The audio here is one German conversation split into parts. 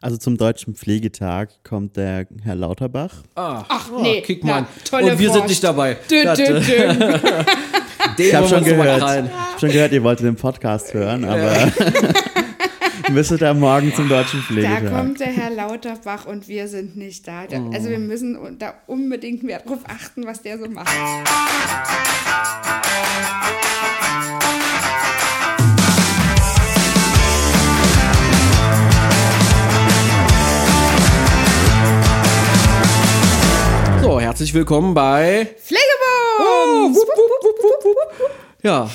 Also zum Deutschen Pflegetag kommt der Herr Lauterbach. Ach, Ach, oh, nee, kick mal. Und wir sind Wurst. nicht dabei. Dün, dün, dün. Ich habe schon gehört. hab schon gehört, ihr wolltet den Podcast hören, aber ihr müsstet da morgen zum Deutschen Da Pflegetag. kommt der Herr Lauterbach und wir sind nicht da. Da- Also wir müssen da unbedingt mehr drauf achten, was der so macht. Herzlich willkommen bei. Wupp, wupp, wupp, wupp. Ja,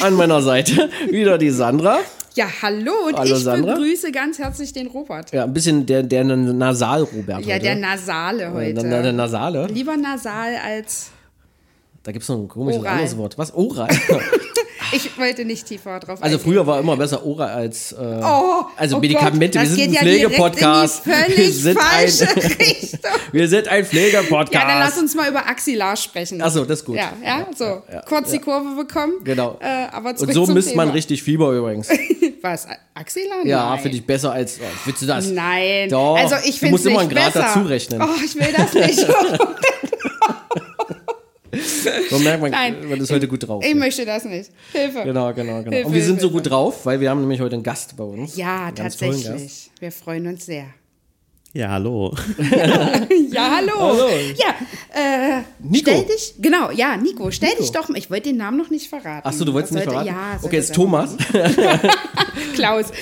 an meiner Seite wieder die Sandra. Ja, hallo und Hallo, ich Sandra. begrüße ganz herzlich den Robert. Ja, ein bisschen der, der Nasal-Robert. Ja, heute. der Nasale heute. Der, der Nasale. Lieber nasal als. Da gibt es noch ein komisches Oral. anderes Wort. Was? Oral. Ich wollte nicht tiefer drauf Also eingehen. früher war immer besser Oral als. Äh, Oh, also oh Medikamente. Gott, wir sind ein ja Pflegepodcast. die Wir sind ein, wir sind ein Pflegepodcast. Ja, dann lass uns mal über Axillar sprechen. Ach so, das ist gut. Ja, ja, so. ja, Kurz die Kurve bekommen. Genau. Äh, aber Und so misst man Thema. richtig Fieber übrigens. Was? Axillar? Ja, finde ich besser als. Oh, willst du das? Nein. Doch. Also ich Du finde musst nicht immer einen Grad besser. dazu rechnen. Oh, ich will das nicht. So merkt man, Nein. man ist heute gut drauf. ich möchte das nicht. Hilfe. Genau, genau, genau. Hilfe, Und wir sind so Hilfe. gut drauf, weil wir haben nämlich heute einen Gast bei uns. Ja, tatsächlich. Wir freuen uns sehr. Ja, hallo. Ja, hallo. Hallo. Ja, äh, Nico. stell dich, genau, ja, Nico, stell dich doch mal, ich wollte den Namen noch nicht verraten. Achso, du wolltest Das nicht sollte- verraten? Ja, okay, sollte jetzt Thomas. Klaus.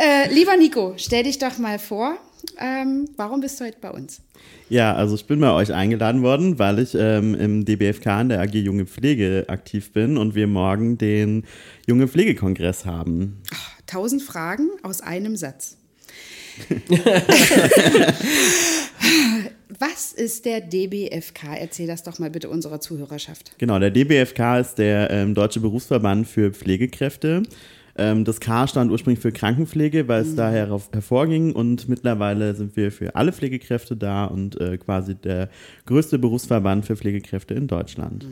Äh, lieber Nico, stell dich doch mal vor, ähm, warum bist du heute bei uns? Ja, also ich bin bei euch eingeladen worden, weil ich ähm, im DBFK in der AG Junge Pflege aktiv bin und wir morgen den Junge Pflegekongress haben. Tausend Fragen aus einem Satz. Was ist der DBFK? Erzähl das doch mal bitte unserer Zuhörerschaft. Genau, der DBFK ist der ähm, Deutsche Berufsverband für Pflegekräfte. Ähm, das K stand ursprünglich für Krankenpflege, weil es da herauf, hervorging und mittlerweile sind wir für alle Pflegekräfte da und äh, quasi der größte Berufsverband für Pflegekräfte in Deutschland.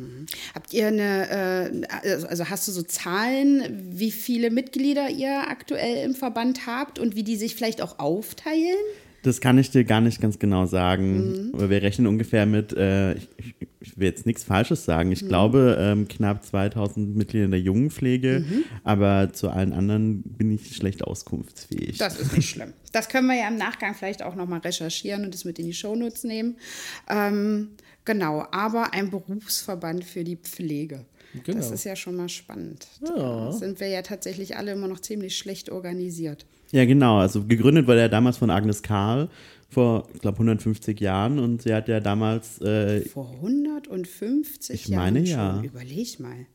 Habt ihr eine, äh, also hast du so Zahlen, wie viele Mitglieder ihr aktuell im Verband habt und wie die sich vielleicht auch aufteilen? Das kann ich dir gar nicht ganz genau sagen. Aber wir rechnen ungefähr mit, äh, ich, ich, will jetzt nichts Falsches sagen. Ich glaube, ähm, knapp 2000 Mitglieder in der Jungenpflege, aber zu allen anderen bin ich schlecht auskunftsfähig. Das ist nicht schlimm. Das können wir ja im Nachgang vielleicht auch nochmal recherchieren und das mit in die Shownotes nehmen. Ähm, genau, aber ein Berufsverband für die Pflege. Genau. Das ist ja schon mal spannend. Da sind wir ja tatsächlich alle immer noch ziemlich schlecht organisiert. Ja, genau. Also gegründet wurde er damals von Agnes Karl vor, ich glaube, 150 Jahren und sie hat ja damals, äh, Vor 150 Ich Jahren meine, schon. ja. Überleg mal.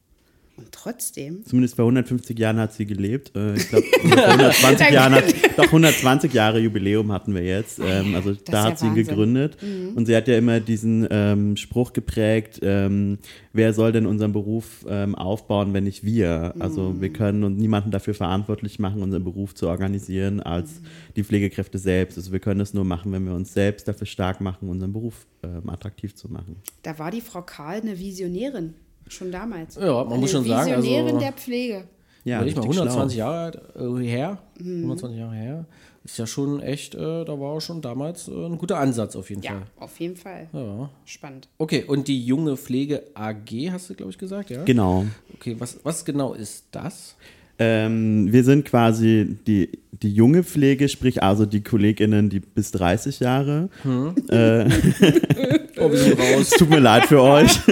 Und trotzdem. zumindest vor 150 Jahren hat sie gelebt. Äh, ich glaube, 120 Jahren hat, doch 120 Jahre Jubiläum hatten wir jetzt. Ähm, also da ja hat sie ihn gegründet. Und sie hat ja immer diesen ähm, Spruch geprägt, ähm, wer soll denn unseren Beruf ähm, aufbauen, wenn nicht wir? Also wir können uns niemanden dafür verantwortlich machen, unseren Beruf zu organisieren, als die Pflegekräfte selbst. Also wir können es nur machen, wenn wir uns selbst dafür stark machen, unseren Beruf ähm, attraktiv zu machen. Da war die Frau Karl eine Visionärin. Schon damals. Ja, man muss Eine schon sagen, also- Visionärin der Pflege. Ja, Überleg mal, richtig 120 schlau. Jahre alt, äh, her. Mhm. 120 Jahre her. Ist ja schon echt, äh, da war schon damals äh, ein guter Ansatz auf jeden Ja, Fall. auf jeden Fall. Ja. Spannend. Okay, und die junge Pflege AG, hast du, glaube ich, gesagt, ja? Genau. Okay, was, was genau ist das? Ähm, wir sind quasi die, die junge Pflege, sprich also die KollegInnen, die bis 30 Jahre. Äh, Oh, wir sind raus. es tut mir leid für euch.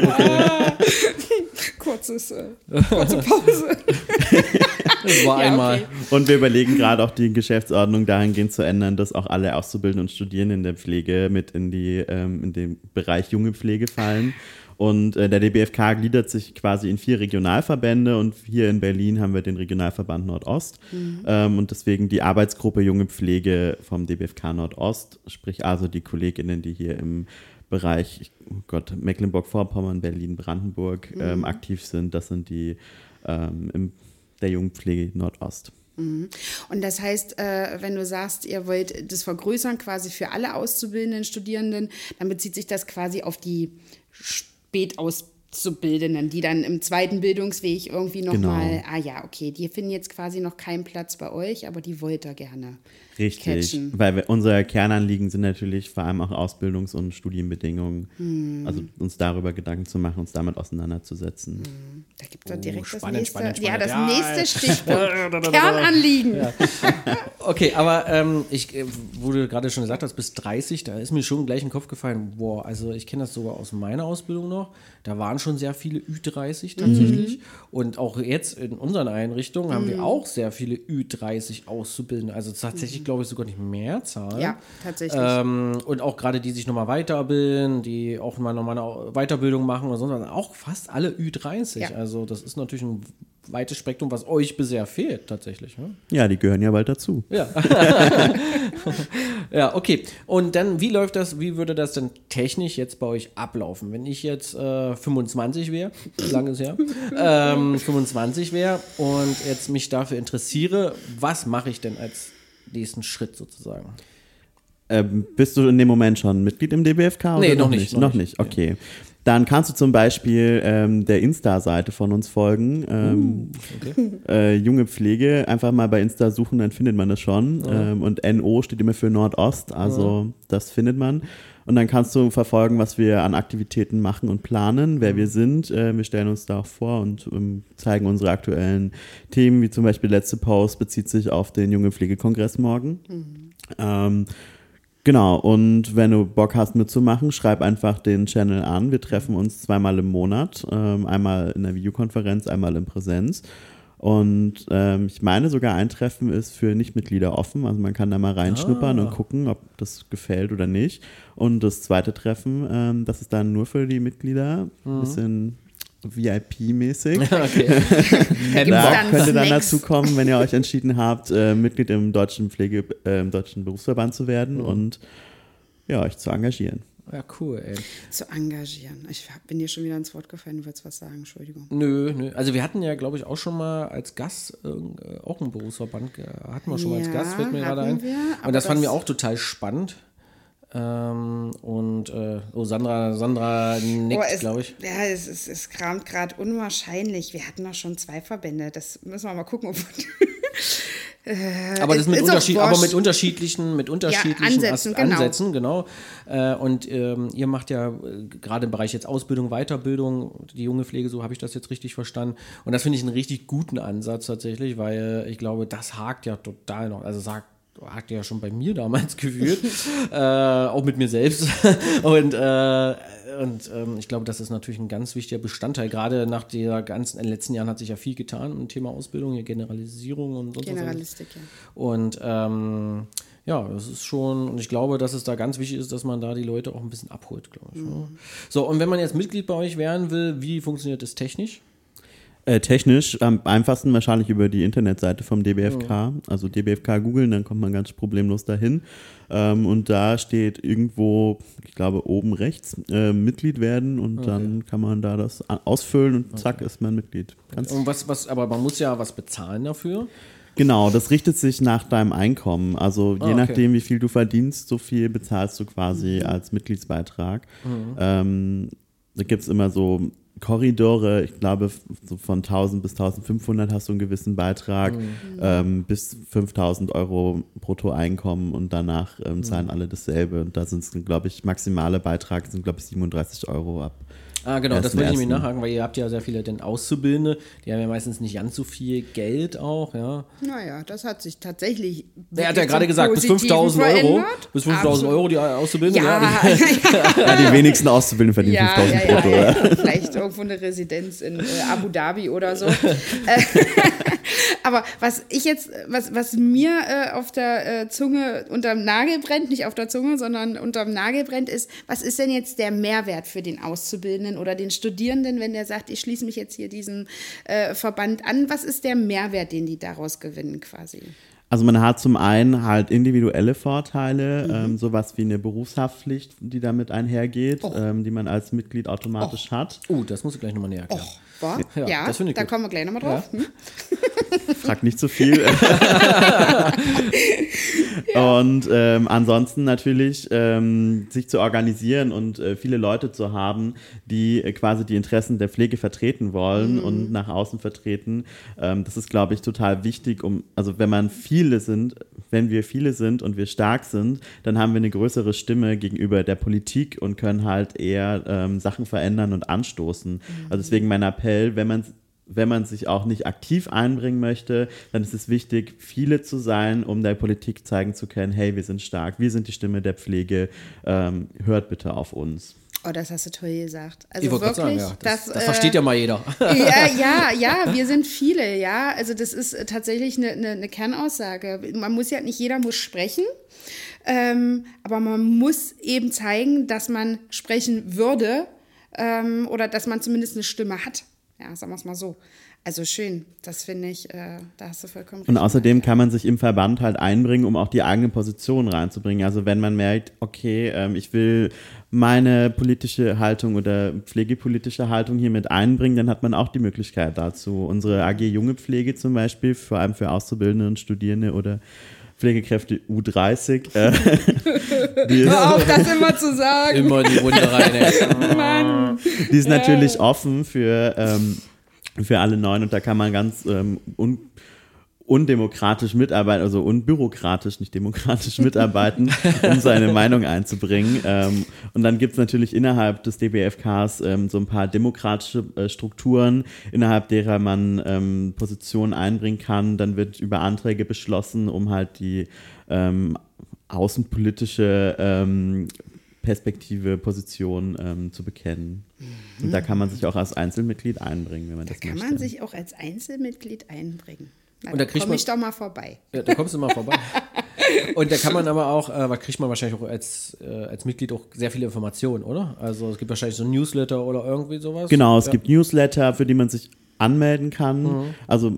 Kurzes, äh, kurze Pause. Das war Ja, einmal. okay. Und wir überlegen gerade auch die Geschäftsordnung dahingehend zu ändern, dass auch alle Auszubildenden und Studierenden in der Pflege mit in, die, ähm, in den Bereich junge Pflege fallen. Und äh, der DBFK gliedert sich quasi in vier Regionalverbände und hier in Berlin haben wir den Regionalverband Nordost. Ähm, und deswegen die Arbeitsgruppe Junge Pflege vom DBFK Nordost, sprich also die KollegInnen, die hier im Bereich, oh Gott, Mecklenburg-Vorpommern, Berlin, Brandenburg ähm, aktiv sind. Das sind die ähm, im, der Jugendpflege Nordost. Und das heißt, äh, wenn du sagst, ihr wollt das vergrößern quasi für alle auszubildenden Studierenden, dann bezieht sich das quasi auf die Spätauszubildenden, die dann im zweiten Bildungsweg irgendwie nochmal, Genau. ah ja, okay, die finden jetzt quasi noch keinen Platz bei euch, aber die wollt ihr gerne. Richtig, catchen. weil wir, unser Kernanliegen sind natürlich vor allem auch Ausbildungs- und Studienbedingungen. Hm. Also uns darüber Gedanken zu machen, uns damit auseinanderzusetzen. Da gibt es Oh, direkt spannend, das nächste, spannend, ja, das Ja, nächste Stichwort. Kernanliegen. Okay, aber ähm, ich, äh, du gerade schon gesagt hast, bis 30, da ist mir schon gleich in den Kopf gefallen, boah, also ich kenne das sogar aus meiner Ausbildung noch, da waren schon sehr viele Ü30 tatsächlich. Und auch jetzt in unseren Einrichtungen haben wir auch sehr viele Ü30 Auszubildende, also tatsächlich glaube ich sogar nicht mehr Zahlen. Ja, tatsächlich. Ähm, und auch gerade die sich nochmal weiterbilden, die auch mal nochmal eine Weiterbildung machen oder sonst was, auch fast alle Ü30. Ja. Also das ist natürlich ein weites Spektrum, was euch bisher fehlt tatsächlich. Ne? Ja, die gehören ja bald dazu. Ja. ja, okay. Und dann, wie läuft das, wie würde das denn technisch jetzt bei euch ablaufen? Wenn ich jetzt äh, 25 wäre, lange ist her, ähm, 25 wäre und jetzt mich dafür interessiere, was mache ich denn als nächsten Schritt sozusagen? Ähm, bist du in dem Moment schon Mitglied im DBFK? Oder Nee, noch nicht, noch Noch nicht. nicht, okay. Dann kannst du zum Beispiel ähm, der Insta-Seite von uns folgen. Ähm, äh, junge Pflege, einfach mal bei Insta suchen, dann findet man das schon. Ähm, und NO steht immer für Nordost, also das findet man. Und dann kannst du verfolgen, was wir an Aktivitäten machen und planen, wer wir sind. Äh, wir stellen uns da auch vor und ähm, zeigen unsere aktuellen Themen, wie zum Beispiel letzte Post bezieht sich auf den Junge Pflegekongress morgen. Ähm, Genau, und wenn du Bock hast mitzumachen, schreib einfach den Channel an. Wir treffen uns zweimal im Monat, ähm, einmal in der Videokonferenz, einmal in Präsenz. Und ähm, ich meine sogar ein Treffen ist für Nichtmitglieder offen, also man kann da mal reinschnuppern und gucken, ob das gefällt oder nicht. Und das zweite Treffen, ähm, das ist dann nur für die Mitglieder, ein bisschen VIP-mäßig. Okay. Da dann könnt ihr dann Snacks? dazu kommen, wenn ihr euch entschieden habt, äh, Mitglied im deutschen Pflege, äh, im deutschen Berufsverband zu werden Mhm. und ja, euch zu engagieren. Ja, cool, ey. Zu engagieren. Ich bin dir schon wieder ins Wort gefallen, du wolltest was sagen, Entschuldigung. Nö, nö. Also wir hatten ja, glaube ich, auch schon mal als Gast äh, auch einen Berufsverband, hatten wir schon mal als Ja, Gast, fällt mir gerade ein. wir, aber und das fanden wir das- auch total spannend. Ähm, und äh, oh, Sandra, Sandra nickt, Oh, glaube ich. Ja, es, es, es kramt gerade unwahrscheinlich. Wir hatten doch schon zwei Verbände. Das müssen wir mal gucken, ob Aber das mit, Unterschied, aber mit unterschiedlichen, mit unterschiedlichen Ansätzen, As- genau. Ansätzen, genau. Äh, und ähm, ihr macht ja äh, gerade im Bereich jetzt Ausbildung, Weiterbildung, die junge Pflege, so habe ich das jetzt richtig verstanden. Und das finde ich einen richtig guten Ansatz tatsächlich, weil ich glaube, das hakt ja total noch. Also sagt hakt ja schon bei mir damals gefühlt, äh, auch mit mir selbst. und äh, und ähm, ich glaube, das ist natürlich ein ganz wichtiger Bestandteil. Gerade nach der ganzen, in den letzten Jahren hat sich ja viel getan im Thema Ausbildung, hier Generalisierung und alles. Generalistik, ja. Und ähm, ja, das ist schon, und ich glaube, dass es da ganz wichtig ist, dass man da die Leute auch ein bisschen abholt, glaube ich. ne? So, und wenn man jetzt Mitglied bei euch werden will, wie funktioniert das technisch? Äh, technisch am einfachsten wahrscheinlich über die Internetseite vom DBFK. Also DBFK googeln, dann kommt man ganz problemlos dahin. Ähm, und da steht irgendwo, ich glaube oben rechts, äh, Mitglied werden und dann kann man da das ausfüllen und zack ist man Mitglied. Ganz Und was, was, aber man muss ja was bezahlen dafür. Genau, das richtet sich nach deinem Einkommen. Also je Ah, okay. nachdem, wie viel du verdienst, so viel bezahlst du quasi als Mitgliedsbeitrag. Ähm, da gibt es immer so Korridore, ich glaube, so von 1000 bis 1500 hast du einen gewissen Beitrag, ähm, bis 5000 Euro Bruttoeinkommen und danach ähm, zahlen alle dasselbe. Und da sind es, glaube ich, maximale Beitrag sind, glaube ich, 37 Euro ab. Ah, genau, das wollte ich nämlich nachhaken, weil ihr habt ja sehr viele denn Auszubildende, die haben ja meistens nicht ganz so viel Geld auch, ja. Naja, das hat sich tatsächlich. Er hat ja gerade gesagt, bis Positiven 5000 Euro, bis 5000 Absolut. Euro die Auszubildende. Ja, ja, Ja, die wenigsten Auszubildenden verdienen ja, 5000 ja, ja, brutto. ja. Vielleicht irgendwo eine Residenz in äh, Abu Dhabi oder so. Aber was ich jetzt, was, was mir äh, auf der äh, Zunge unterm Nagel brennt, nicht auf der Zunge, sondern unterm Nagel brennt, ist, was ist denn jetzt der Mehrwert für den Auszubildenden oder den Studierenden, wenn der sagt, ich schließe mich jetzt hier diesem äh, Verband an? Was ist der Mehrwert, den die daraus gewinnen quasi? Also man hat zum einen halt individuelle Vorteile, mhm. ähm, sowas wie eine Berufshaftpflicht, die damit einhergeht, oh. ähm, die man als Mitglied automatisch oh. hat. Oh, das muss ich gleich nochmal näher erklären. Oh. Ja, ja da gut. kommen wir gleich nochmal drauf. Ja. Hm? Frag nicht zu so viel. Und ähm, ansonsten natürlich ähm, sich zu organisieren und äh, viele Leute zu haben, die äh, quasi die Interessen der Pflege vertreten wollen mhm. und nach außen vertreten. Ähm, das ist, glaube ich, total wichtig, um, also wenn man viele sind, wenn wir viele sind und wir stark sind, dann haben wir eine größere Stimme gegenüber der Politik und können halt eher ähm, Sachen verändern und anstoßen. Mhm. Also deswegen mein Appell, wenn man wenn man sich auch nicht aktiv einbringen möchte, dann ist es wichtig, viele zu sein, um der Politik zeigen zu können, hey, wir sind stark, wir sind die Stimme der Pflege, ähm, hört bitte auf uns. Oh, das hast du toll gesagt. Also wirklich, sagen, ja. das, das, das, versteht ja mal jeder. Ja, ja, ja, wir sind viele, ja. Also das ist tatsächlich eine, eine, eine Kernaussage. Man muss ja nicht jeder muss sprechen, ähm, aber man muss eben zeigen, dass man sprechen würde ähm, oder dass man zumindest eine Stimme hat. Ja, sagen wir es mal so. Also schön, das finde ich, äh, da hast du vollkommen recht. Und außerdem kann man sich im Verband halt einbringen, um auch die eigene Position reinzubringen. Also wenn man merkt, okay, ähm, ich will meine politische Haltung oder pflegepolitische Haltung hier mit einbringen, dann hat man auch die Möglichkeit dazu. Unsere AG Junge Pflege zum Beispiel, vor allem für Auszubildende und Studierende oder Pflegekräfte U30. Äh, die Hör auf, das immer zu sagen. Immer die Runde rein. Mann. Die ist natürlich offen für, ähm, für alle Neuen und da kann man ganz ähm, un undemokratisch mitarbeiten, also unbürokratisch, nicht demokratisch mitarbeiten, um seine Meinung einzubringen. Ähm, und dann gibt es natürlich innerhalb des DBFKs ähm, so ein paar demokratische äh, Strukturen, innerhalb derer man ähm, Positionen einbringen kann. Dann wird über Anträge beschlossen, um halt die ähm, außenpolitische ähm, Perspektive, Position ähm, zu bekennen. Mhm. Und da kann man sich auch als Einzelmitglied einbringen, wenn man da das möchte. Da kann man sich auch als Einzelmitglied einbringen. Na, und da kriegt komm ich doch mal vorbei. Ja, da kommst du mal vorbei. und da kann man aber auch, äh, kriegt man wahrscheinlich auch als, äh, als Mitglied auch sehr viele Informationen, oder? Also es gibt wahrscheinlich so ein Newsletter oder irgendwie sowas. Genau, es ja. gibt Newsletter, für die man sich anmelden kann. Mhm. Also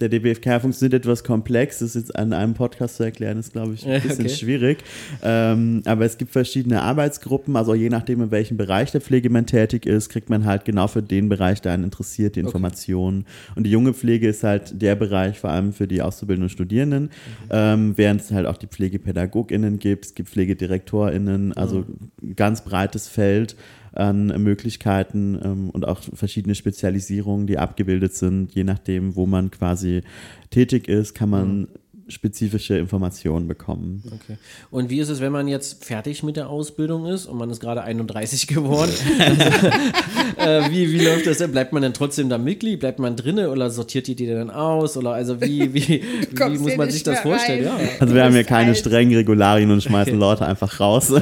der DBFK funktioniert etwas komplex. Das ist jetzt an einem Podcast zu erklären, ist, glaube ich, ein bisschen okay. schwierig. Ähm, aber es gibt verschiedene Arbeitsgruppen. Also je nachdem, in welchem Bereich der Pflege man tätig ist, kriegt man halt genau für den Bereich, der einen interessiert, die Informationen. Okay. Und die junge Pflege ist halt der Bereich vor allem für die Auszubildenden und Studierenden, mhm. ähm, während es halt auch die PflegepädagogInnen gibt, es gibt PflegedirektorInnen, also mhm. ganz breites Feld an Möglichkeiten ähm, und auch verschiedene Spezialisierungen, die abgebildet sind. Je nachdem, wo man quasi tätig ist, kann man mhm spezifische Informationen bekommen. Okay. Und wie ist es, wenn man jetzt fertig mit der Ausbildung ist und man ist gerade 31 geworden? äh, wie, wie läuft das denn? Bleibt man denn trotzdem da Mitglied? Bleibt man drinne oder sortiert die die dann aus? Oder also wie, wie, wie muss man sich das vorstellen? Ja. Also wir haben hier keine strengen Regularien und schmeißen Leute einfach raus.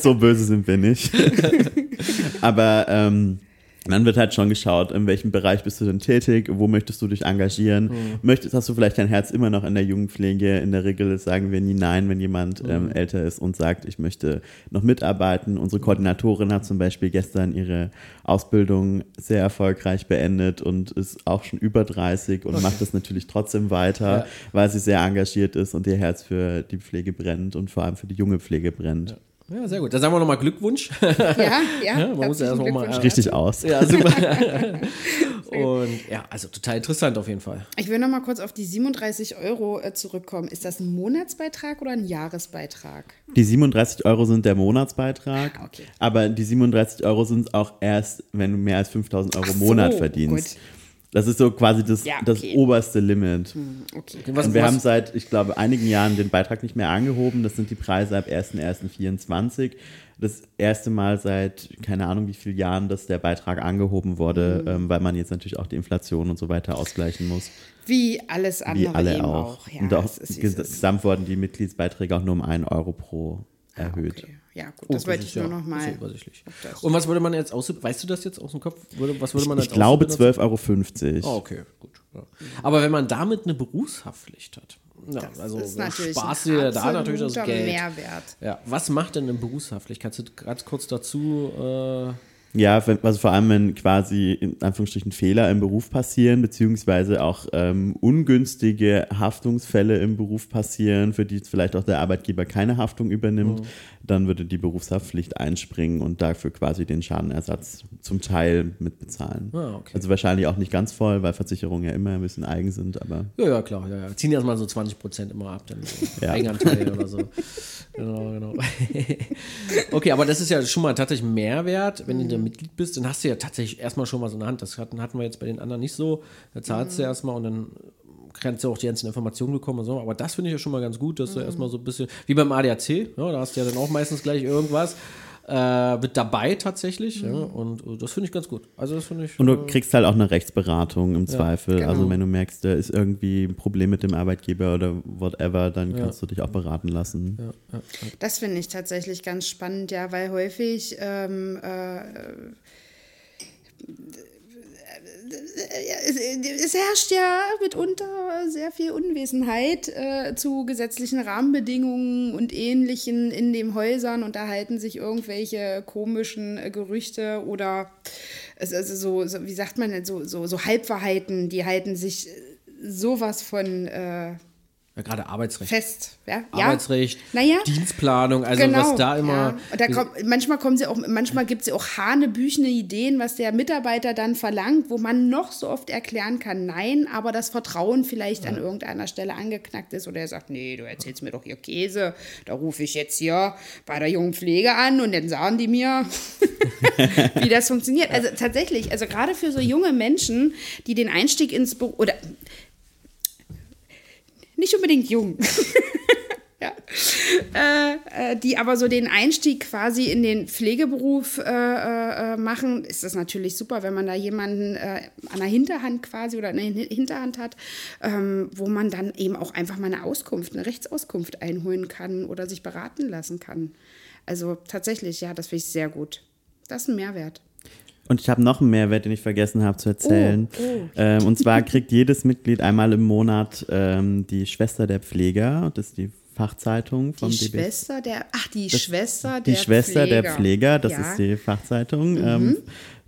so böse sind wir nicht. Aber ähm, dann wird halt schon geschaut, in welchem Bereich bist du denn tätig, wo möchtest du dich engagieren. Mhm. Möchtest, hast du vielleicht dein Herz immer noch in der Jugendpflege? In der Regel sagen wir nie nein, wenn jemand mhm. ähm, älter ist und sagt, ich möchte noch mitarbeiten. Unsere Koordinatorin hat zum Beispiel gestern ihre Ausbildung sehr erfolgreich beendet und ist auch schon über 30 und okay. macht das natürlich trotzdem weiter, ja. weil sie sehr engagiert ist und ihr Herz für die Pflege brennt und vor allem für die junge Pflege brennt. Ja. Ja, sehr gut. Dann sagen wir nochmal Glückwunsch. Ja, ja. ja man muss ja erst mal richtig aus. Ja, super. Und ja, also total interessant auf jeden Fall. Ich will nochmal kurz auf die 37 Euro äh, zurückkommen. Ist das ein Monatsbeitrag oder ein Jahresbeitrag? Die 37 Euro sind der Monatsbeitrag. Ah, okay. Aber die 37 Euro sind auch erst, wenn du mehr als 5000 Euro im so, Monat verdienst. Gut. Das ist so quasi das, ja, okay. das oberste Limit. Hm, okay. Was, und wir was? haben seit, ich glaube, einigen Jahren den Beitrag nicht mehr angehoben. Das sind die Preise ab 1.1.24. Das erste Mal seit, keine Ahnung wie vielen Jahren, dass der Beitrag angehoben wurde, mhm. ähm, weil man jetzt natürlich auch die Inflation und so weiter ausgleichen muss. Wie alles andere Wie alle auch. auch. Ja, und auch gesamt wurden die Mitgliedsbeiträge auch nur um einen Euro pro erhöht. Okay. Ja, gut, das oh, wollte ich nur noch mal. übersichtlich. Und was würde man jetzt aus, weißt du das jetzt aus dem Kopf? was würde man ich glaube 12,50 Euro. Oh, okay, gut. Ja. Aber wenn man damit eine Berufshaftpflicht hat, ja, Das also ist da natürlich du dir da natürlich das Geld. Mehrwert. Ja, was macht denn eine Berufshaftpflicht? Kannst du ganz kurz dazu äh, Ja, wenn, also vor allem, wenn quasi in Anführungsstrichen Fehler im Beruf passieren, beziehungsweise auch ähm, ungünstige Haftungsfälle im Beruf passieren, für die jetzt vielleicht auch der Arbeitgeber keine Haftung übernimmt, Mhm. Dann würde die Berufshaftpflicht einspringen und dafür quasi den Schadenersatz zum Teil mitbezahlen. Ah, okay. Also wahrscheinlich auch nicht ganz voll, weil Versicherungen ja immer ein bisschen eigen sind, aber Ja, ja, klar. Ja, ja. Ziehen erstmal so 20 Prozent immer ab, dann so Ja. Eigenanteil oder so. Genau, genau. okay, aber das ist ja schon mal tatsächlich ein Mehrwert, wenn du da Mitglied bist, dann hast du ja tatsächlich erstmal schon mal so eine Hand. Das hatten, hatten wir jetzt bei den anderen nicht so. Da zahlst du erstmal und dann kannst du auch die ganzen Informationen bekommen und so. Aber das finde ich ja schon mal ganz gut, dass du erstmal so ein bisschen, wie beim ADAC, ja, da hast du ja dann auch meistens gleich irgendwas. Äh, mit dabei tatsächlich, ja, und äh, das finde ich ganz gut. Also das finde ich. Und du äh, kriegst halt auch eine Rechtsberatung im Zweifel. genau. Also wenn du merkst, da ist irgendwie ein Problem mit dem Arbeitgeber oder whatever, dann kannst du dich auch beraten lassen. Das finde ich tatsächlich ganz spannend, ja, weil häufig ähm, äh, es, herrscht ja mitunter sehr viel Unwissenheit äh, zu gesetzlichen Rahmenbedingungen und Ähnlichen in den Häusern und da halten sich irgendwelche komischen äh, Gerüchte oder es- also so, so, wie sagt man denn, so, so, so Halbwahrheiten, die halten sich sowas von äh, ja, gerade Arbeitsrecht. fest. Ja? Arbeitsrecht, Naja. Dienstplanung, also genau, was da immer. Ja. Und da kommt, manchmal kommen sie auch, manchmal gibt es ja auch hanebüchene Ideen, was der Mitarbeiter dann verlangt, wo man noch so oft erklären kann, nein, aber das Vertrauen vielleicht an irgendeiner Stelle angeknackt ist oder er sagt, nee, du erzählst mir doch hier Käse, da rufe ich jetzt hier bei der jungen Pflege an und dann sagen die mir, wie das funktioniert. Also tatsächlich, also gerade für so junge Menschen, die den Einstieg ins Beruf oder nicht unbedingt jung. ja. äh, äh, die aber so den Einstieg quasi in den Pflegeberuf äh, äh, machen, ist das natürlich super, wenn man da jemanden äh, an der Hinterhand quasi oder in der Hin- Hinterhand hat, ähm, wo man dann eben auch einfach mal eine Auskunft, eine Rechtsauskunft einholen kann oder sich beraten lassen kann. Also tatsächlich, ja, das finde ich sehr gut. Das ist ein Mehrwert. Und ich habe noch einen Mehrwert, den ich vergessen habe zu erzählen. Oh, oh. Ähm, und zwar kriegt jedes Mitglied einmal im Monat ähm, die Schwester der Pfleger. Das ist die Fachzeitung vom Die DB. Schwester der, ach, die Schwester der Die Schwester Pfleger. der Pfleger, das Ja. Mhm. ist die Fachzeitung, ähm,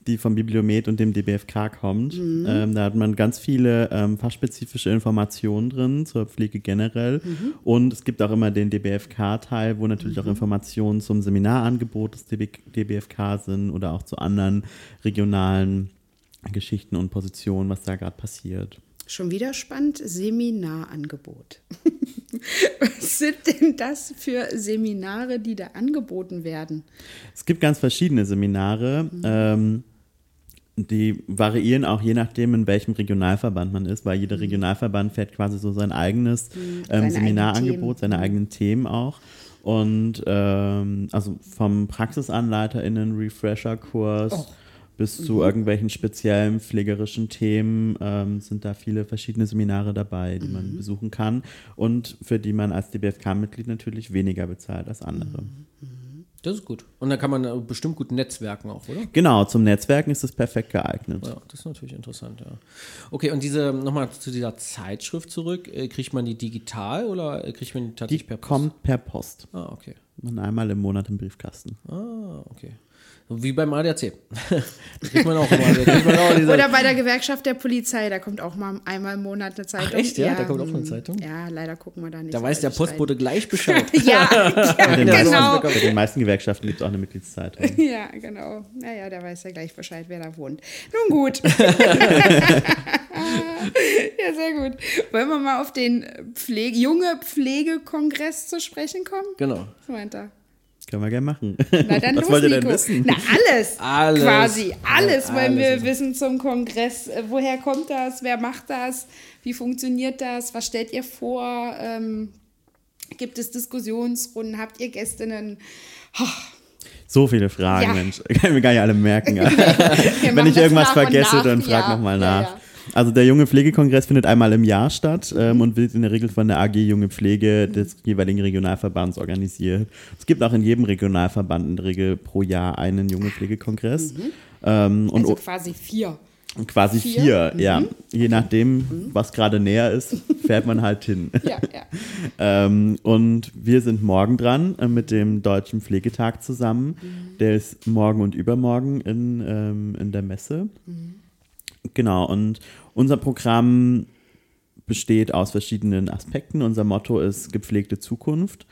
die vom Bibliomet und dem DBFK kommt. Mhm. Ähm, da hat man ganz viele ähm, fachspezifische Informationen drin zur Pflege generell. Mhm. Und es gibt auch immer den DBFK-Teil, wo natürlich auch Informationen zum Seminarangebot des DB DBFK sind oder auch zu anderen regionalen Geschichten und Positionen, was da gerade passiert. Schon wieder spannend, Seminarangebot. Was sind denn das für Seminare, die da angeboten werden? Es gibt ganz verschiedene Seminare. Ähm, die variieren auch je nachdem, in welchem Regionalverband man ist, weil jeder Regionalverband fährt quasi so sein eigenes ähm, seine Seminarangebot, seine eigenen Themen auch. Und ähm, also vom PraxisanleiterInnen Refresher-Kurs bis zu irgendwelchen speziellen pflegerischen Themen ähm, sind da viele verschiedene Seminare dabei, die man besuchen kann und für die man als DBFK-Mitglied natürlich weniger bezahlt als andere. Das ist gut. Und dann kann man äh, bestimmt gut netzwerken auch, oder? Genau, zum Netzwerken ist es perfekt geeignet. Ja, das ist natürlich interessant, ja. Okay, und diese, nochmal zu dieser Zeitschrift zurück, äh, kriegt man die digital oder äh, kriegt man die Die tatsächlich per Post? kommt per Post. Ah, okay. Und einmal im Monat im Briefkasten. Ah, okay. Wie beim ADAC. da kriegt man auch immer. Da kriegt man auch diese, Oder bei der Gewerkschaft der Polizei, da kommt auch mal einmal im Monat eine Zeitung. echt, ja? Da kommt auch eine Zeitung? Ja, leider gucken wir da nicht. da weiß der. Postbote gleich Bescheid. Ja, ja Bei den, genau. meisten, bei den meisten Gewerkschaften gibt es auch eine Mitgliedszeitung. Ja, genau. Naja, der weiß ja gleich Bescheid, wer da wohnt. Nun gut. ja, sehr gut. Wollen wir mal auf den Pflege, junge Pflegekongress zu sprechen kommen? genau. Was meint er? Können wir gerne machen. Na dann Was los, wollt ihr Nico. denn wissen? Na, alles. Alles. Quasi. Alles Ja, wollen wir alles. wissen zum Kongress. Äh, Woher kommt das? Wer macht das? Wie funktioniert das? Was stellt ihr vor? Ähm, gibt es Diskussionsrunden? Habt ihr Gästinnen? So viele Fragen, Ja. Mensch. Kann ich mir gar nicht alle merken. Wenn ich irgendwas vergesse, nach. dann frag Ja, nochmal ja, nach. ja. Also der Junge Pflegekongress findet einmal im Jahr statt ähm, und wird in der Regel von der AG Junge Pflege des jeweiligen Regionalverbands organisiert. Es gibt auch in jedem Regionalverband in der Regel pro Jahr einen Junge Pflegekongress. Ähm, und Also quasi vier. Quasi Vier? vier, Mhm. ja. Je nachdem, was gerade näher ist, fährt man halt hin. Ja, ja. Ähm, und wir sind morgen dran äh, mit dem Deutschen Pflegetag zusammen. Der ist morgen und übermorgen in, ähm, in der Messe. Genau, und unser Programm besteht aus verschiedenen Aspekten. Unser Motto ist gepflegte Zukunft,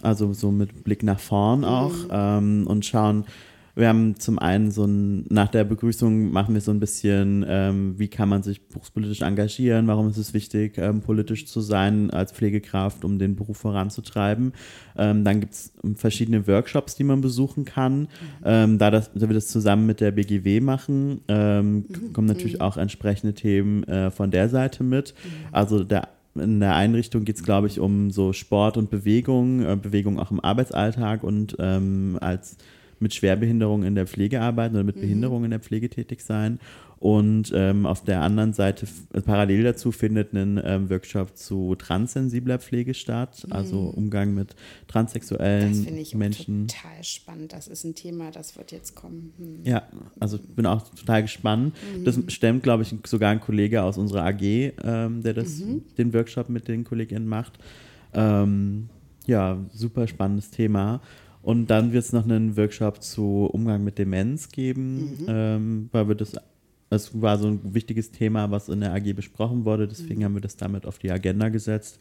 also so mit Blick nach vorn auch ähm, und schauen, wir haben zum einen so ein, nach der Begrüßung machen wir so ein bisschen, ähm, wie kann man sich berufspolitisch engagieren, warum ist es wichtig, ähm, politisch zu sein als Pflegekraft, um den Beruf voranzutreiben. Ähm, dann gibt es verschiedene Workshops, die man besuchen kann. Ähm, da, das, da wir das zusammen mit der BGW machen, ähm, kommen natürlich auch entsprechende Themen äh, von der Seite mit. Also der in der Einrichtung geht es, glaube ich, um so Sport und Bewegung, äh, Bewegung auch im Arbeitsalltag und ähm, als mit Schwerbehinderung in der Pflege arbeiten oder mit Behinderung in der Pflege tätig sein. Und ähm, auf der anderen Seite, f- parallel dazu, findet ein ähm, Workshop zu transsensibler Pflege statt, also Umgang mit Das transsexuellen finde ich auch Menschen. total spannend. Das ist ein Thema, das wird jetzt kommen. Hm. Ja, also ich bin auch total gespannt. Das stemmt, glaube ich, sogar ein Kollege aus unserer AG, ähm, der das, den Workshop mit den KollegInnen macht. Ähm, ja, super spannendes Thema. Und dann wird es noch einen Workshop zu Umgang mit Demenz geben, ähm, weil wir das, das war so ein wichtiges Thema, was in der AG besprochen wurde, deswegen haben wir das damit auf die Agenda gesetzt.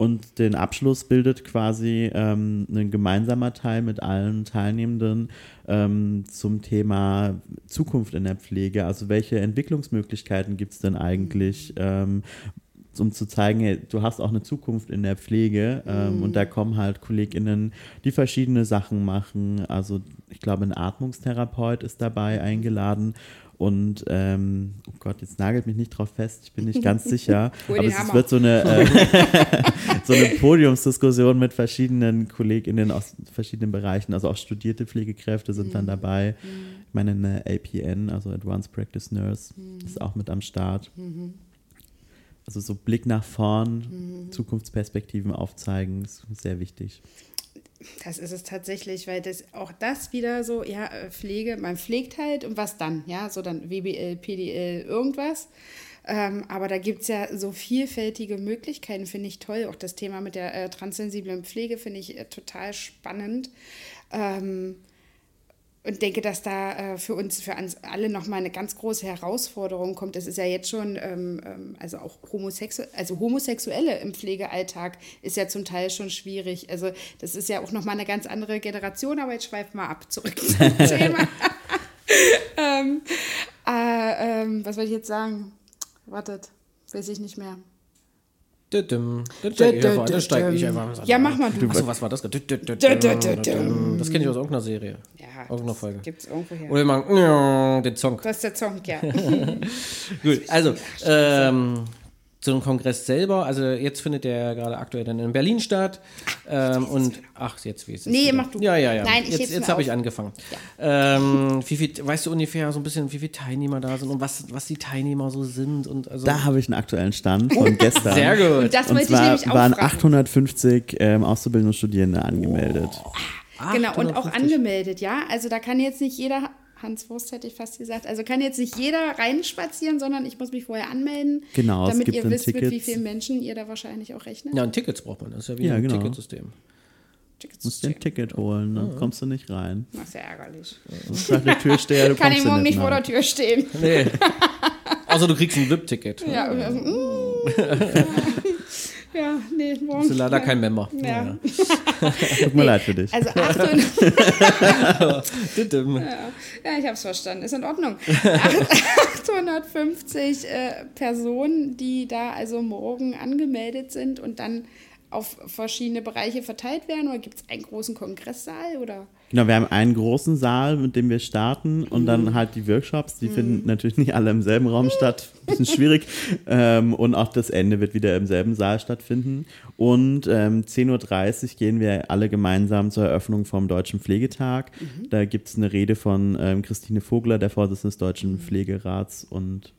Und den Abschluss bildet quasi ähm, ein gemeinsamer Teil mit allen Teilnehmenden ähm, zum Thema Zukunft in der Pflege. Also welche Entwicklungsmöglichkeiten gibt es denn eigentlich, ähm, um zu zeigen, hey, du hast auch eine Zukunft in der Pflege. Ähm, Und da kommen halt KollegInnen, die verschiedene Sachen machen. Also ich glaube, ein Atmungstherapeut ist dabei eingeladen. Und ähm, oh Gott, jetzt nagelt mich nicht drauf fest, ich bin nicht ganz sicher. Aber es Hammer. wird so eine, äh, so eine Podiumsdiskussion mit verschiedenen KollegInnen aus verschiedenen Bereichen. Also auch studierte Pflegekräfte sind Mhm. dann dabei. Ich meine, eine APN, also Advanced Practice Nurse, Mhm. ist auch mit am Start. Also so Blick nach vorn, Mhm. Zukunftsperspektiven aufzeigen, ist sehr wichtig. Das ist es tatsächlich, weil das auch das wieder so, ja, äh, Pflege, man pflegt halt und was dann, ja, so dann WBL, PDL, irgendwas. Ähm, aber da gibt es ja so vielfältige Möglichkeiten, finde ich toll. Auch das Thema mit der äh, transsensiblen Pflege finde ich äh, total spannend. Ähm, und denke, dass da äh, für uns, für uns alle nochmal eine ganz große Herausforderung kommt. Es ist ja jetzt schon, ähm, ähm, also auch Homosexu also Homosexuelle im Pflegealltag ist ja zum Teil schon schwierig. Also das ist ja auch nochmal eine ganz andere Generation, aber jetzt schweifen wir ab zurück zum Thema. ähm, äh, ähm, was soll ich jetzt sagen? Wartet, weiß ich nicht mehr. Dann steige ich einfach. Ja, mach mal du. Achso, was war das? Das kenne ich aus irgendeiner Serie. Ja, Irgendeiner Folge. Gibt es irgendwo her. Oder wir machen den Song. Das ist der Song, ja. Gut, also ähm, zum Kongress selber, also jetzt findet der gerade aktuell dann in Berlin statt. Ähm, und ach, jetzt wie ist es? Nee, wieder? mach du. Ja, ja, ja. Nein, ich jetzt jetzt habe ich angefangen. Ähm, wie viel, weißt du ungefähr so ein bisschen, wie viele Teilnehmer da sind und was, was die Teilnehmer so sind? Und also, Da habe ich einen aktuellen Stand von gestern. Sehr gut. Und das Und wollte ich nämlich auch waren fragen. 850 ähm, Auszubildende und Studierende angemeldet. Genau, und auch 850. angemeldet, ja. Also da kann jetzt nicht jeder, Hans Wurst hätte ich fast gesagt, also kann jetzt nicht jeder reinspazieren, sondern ich muss mich vorher anmelden, Genau, es damit gibt ihr wisst, mit wie Tickets. vielen Menschen ihr da wahrscheinlich auch rechnet. Ja, und Tickets braucht man. Das ist ja wie Ja, ein genau. Ticketsystem. Du musst dir ein Ticket holen, dann kommst du nicht rein. Das ist ja ärgerlich. Sonst sagt der Türsteher, du Kann ich morgen nicht nicht vor der. Tür stehen. Nee. Also du kriegst ein VIP-Ticket. Ja, also, mm. ja nee, morgen. Bist du leider kein Member. Ja. Tut mir leid für dich. Also 800, Düdüm. ja, ich habe es verstanden, ist in Ordnung. 850 äh, Personen, die da also morgen angemeldet sind und dann auf verschiedene Bereiche verteilt werden? Oder gibt es einen großen Kongresssaal? Oder? Genau, wir haben einen großen Saal, mit dem wir starten und Mhm. dann halt die Workshops, die finden natürlich nicht alle im selben Raum statt, bisschen schwierig. Ähm, und auch das Ende wird wieder im selben Saal stattfinden. Und ähm, 10.30 Uhr gehen wir alle gemeinsam zur Eröffnung vom Deutschen Pflegetag. Mhm. Da gibt es eine Rede von ähm, Christine Vogler, der Vorsitzende des Deutschen Pflegerats und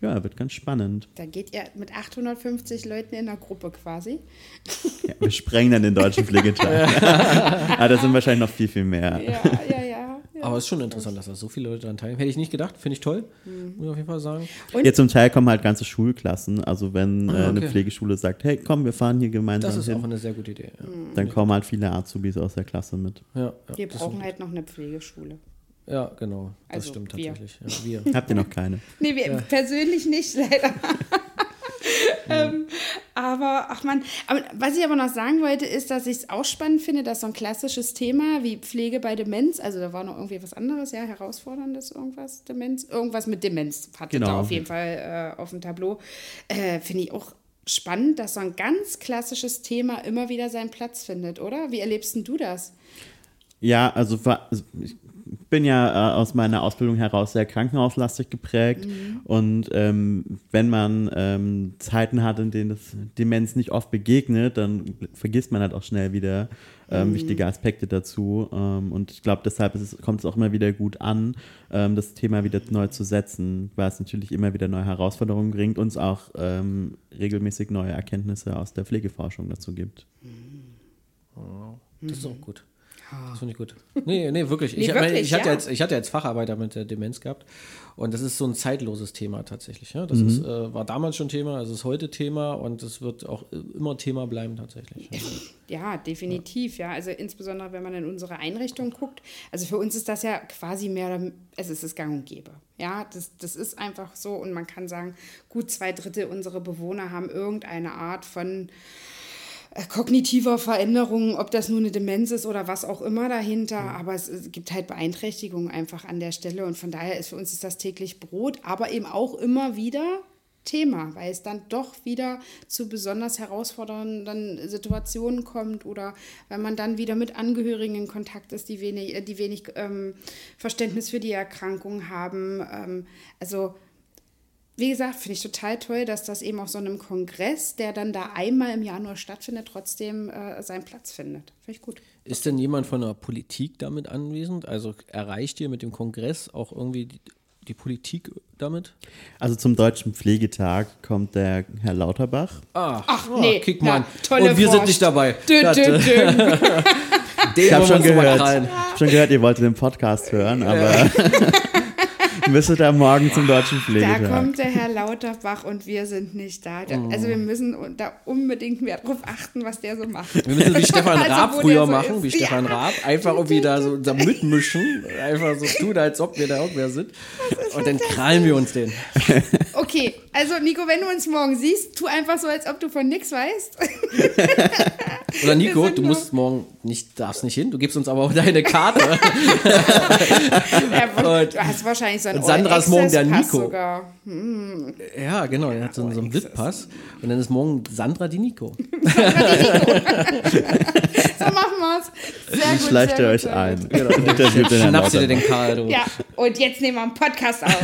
ja, wird ganz spannend. Da geht ihr mit 850 Leuten in einer Gruppe quasi. Ja, wir sprengen dann den Deutschen Pflegetag. Aber da sind wahrscheinlich noch viel, viel mehr. Ja, ja, ja, Aber es ist schon interessant, dass das so viele Leute daran teilnehmen. Hätte ich nicht gedacht, finde ich toll, Mhm. muss ich auf jeden Fall sagen. Ja, zum Teil kommen halt ganze Schulklassen. Also wenn äh, Ah, eine okay. Pflegeschule sagt, hey, komm, wir fahren hier gemeinsam Das ist hin, auch eine sehr gute Idee. Ja, dann kommen halt viele Azubis aus der Klasse mit. ja, ja, Wir brauchen halt noch eine Pflegeschule. Ja, genau. Das Also stimmt wir. tatsächlich. Ja, wir. Habt ihr noch keine? Nee, wir persönlich nicht, leider. ähm, aber, ach man, aber was ich aber noch sagen wollte, ist, dass ich es auch spannend finde, dass so ein klassisches Thema wie Pflege bei Demenz, also da war noch irgendwie was anderes, ja, herausforderndes irgendwas, Demenz, irgendwas mit Demenz hatte Genau. da auf jeden Fall äh, auf dem Tableau, äh, finde ich auch spannend, dass so ein ganz klassisches Thema immer wieder seinen Platz findet, oder? Wie erlebst denn du das? Ja, also war- also ich bin ja äh, aus meiner Ausbildung heraus sehr krankenhauslastig geprägt. Und ähm, wenn man ähm, Zeiten hat, in denen das Demenz nicht oft begegnet, dann vergisst man halt auch schnell wieder ähm, wichtige Aspekte dazu. Ähm, und ich glaube, deshalb ist es, kommt es auch immer wieder gut an, ähm, das Thema wieder neu zu setzen, weil es natürlich immer wieder neue Herausforderungen bringt, uns auch ähm, regelmäßig neue Erkenntnisse aus der Pflegeforschung dazu gibt. Das ist auch gut. Das finde ich gut. Nee, nee, wirklich. Nee, ich, wirklich, ich, hatte ja. jetzt, ich hatte jetzt Facharbeiter mit der Demenz gehabt und das ist so ein zeitloses Thema tatsächlich. Ja? Das ist, äh, war damals schon Thema, es ist heute Thema und es wird auch äh, immer Thema bleiben tatsächlich. Ja. Ja, definitiv, ja. Also insbesondere, wenn man in unsere Einrichtung guckt. Also für uns ist das ja quasi mehr, oder- also es ist gang und gäbe. Ja, das, das ist einfach so und man kann sagen, gut zwei Drittel unserer Bewohner haben irgendeine Art von äh, kognitiver Veränderung, ob das nur eine Demenz ist oder was auch immer dahinter, aber es, es gibt halt Beeinträchtigungen einfach an der Stelle. Und von daher ist für uns ist das täglich Brot, aber eben auch immer wieder Thema, weil es dann doch wieder zu besonders herausfordernden Situationen kommt oder wenn man dann wieder mit Angehörigen in Kontakt ist, die wenig, äh, die wenig ähm, Verständnis für die Erkrankung haben. Ähm, also wie gesagt, finde ich total toll, dass das eben auf so einem Kongress, der dann da einmal im Januar stattfindet, trotzdem äh, seinen Platz findet. Finde ich gut. Ist denn jemand von der Politik damit anwesend? Also erreicht ihr mit dem Kongress auch irgendwie die, die Politik damit? Also zum Deutschen Pflegetag kommt der Herr Lauterbach. Ah, Ach, oh, nee, kick mal. Und wir sind Wurst. nicht dabei. Dö, Das, dö, äh, dö. den Ich habe schon gehört, schon gehört, ihr wolltet den Podcast hören, aber müsstet da morgen zum Deutschen Da Pflegetag. kommt der Herr Lauterbach und wir sind nicht da. Da- Also wir müssen da unbedingt mehr drauf achten, was der so macht. Wir müssen wie Stefan Also, Raab wo früher so machen, ist. wie Stefan Ja. Raab. Einfach irgendwie da so da mitmischen. Einfach so tun, als ob wir da irgendwer sind. Und dann krallen wir uns den. Okay, also Nico, wenn du uns morgen siehst, tu einfach so, als ob du von nichts weißt. Oder Nico, du musst morgen nicht, darfst nicht hin. Du gibst uns aber auch deine Karte. Ja, du hast wahrscheinlich so einen und Sandra ist morgen der Nico. Sogar. ja, genau. Er hat so, so einen VIP-Pass. Und dann ist morgen Sandra die Nico. So machen wir es. Sehr gut. Schleicht sehr ihr gut, euch ein. den Schnappst du dir den. Karl, du. Ja, und jetzt nehmen wir einen Podcast auf.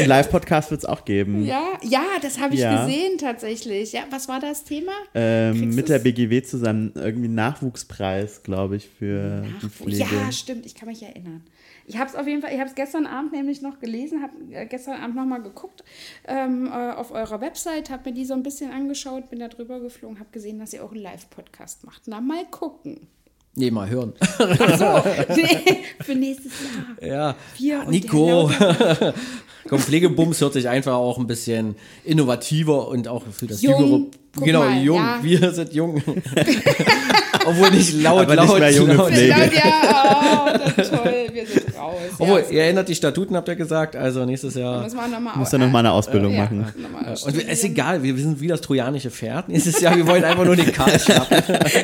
Einen Live-Podcast wird es auch geben. Ja, ja das habe ich Ja. gesehen tatsächlich. Ja, was war das Thema? Ähm, mit der BGW zusammen irgendwie Nachwuchspreis, glaube ich, für die Pflege. Ja, stimmt, ich kann mich erinnern. Ich habe es auf jeden Fall, ich habe es gestern Abend nämlich noch gelesen, habe äh, gestern Abend nochmal geguckt ähm, äh, auf eurer Website, habe mir die so ein bisschen angeschaut, bin da drüber geflogen, habe gesehen, dass ihr auch einen Live-Podcast macht. Na, mal gucken. Nee, mal hören. Ach so, nee, für nächstes Jahr. Ja. Wir Nico. der Komm, Pflegebums hört sich einfach auch ein bisschen innovativer und auch für das Jung. jüngere. Genau, mal, jung. ja. Wir sind jung. Obwohl nicht laut, Aber nicht laut. mehr junge laut. Pflege. Ja, oh, das ist toll, wir sind raus. Obwohl, ja, ihr ändert die Statuten, habt ihr gesagt. Also nächstes Jahr. nochmal Muss dann noch mal eine Ausbildung machen. Nochmal Und es ist egal, wir, wir sind wie das trojanische Pferd. Nächstes Jahr, wir wollen einfach nur den Karl schnappen. das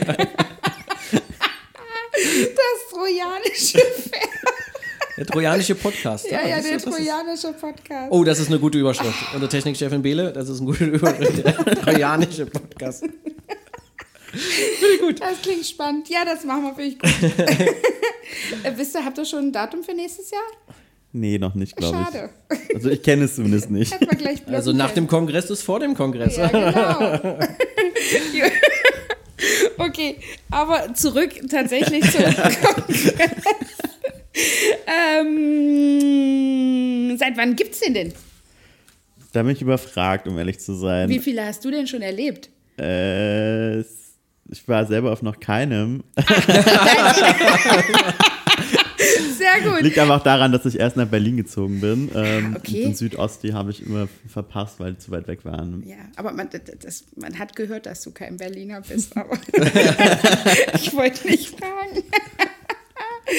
trojanische Pferd. Der trojanische Podcast. Ja, ja, das der trojanische Podcast. Oh, das ist eine gute Überschrift. Unsere Technikchefin Bele, das ist eine gute Überschrift. Der trojanische Podcast. Das klingt spannend. Ja, das machen wir wirklich gut. äh, wisst ihr, habt ihr schon ein Datum für nächstes Jahr? Nee, noch nicht, glaube Schade. ich. Also ich kenne es zumindest nicht. Also nach dem Kongress ist vor dem Kongress. Ja, genau. okay, aber zurück tatsächlich zum Kongress. ähm, seit wann gibt's den denn? Da bin ich überfragt, um ehrlich zu sein. Wie viele hast du denn schon erlebt? Äh, es- ich war selber auf noch keinem. Sehr gut. Liegt aber auch daran, dass ich erst nach Berlin gezogen bin. Ähm, okay. Und Südosti habe ich immer verpasst, weil die zu weit weg waren. Ja, aber man, das, man hat gehört, dass du kein Berliner bist. Aber ich wollte nicht fragen.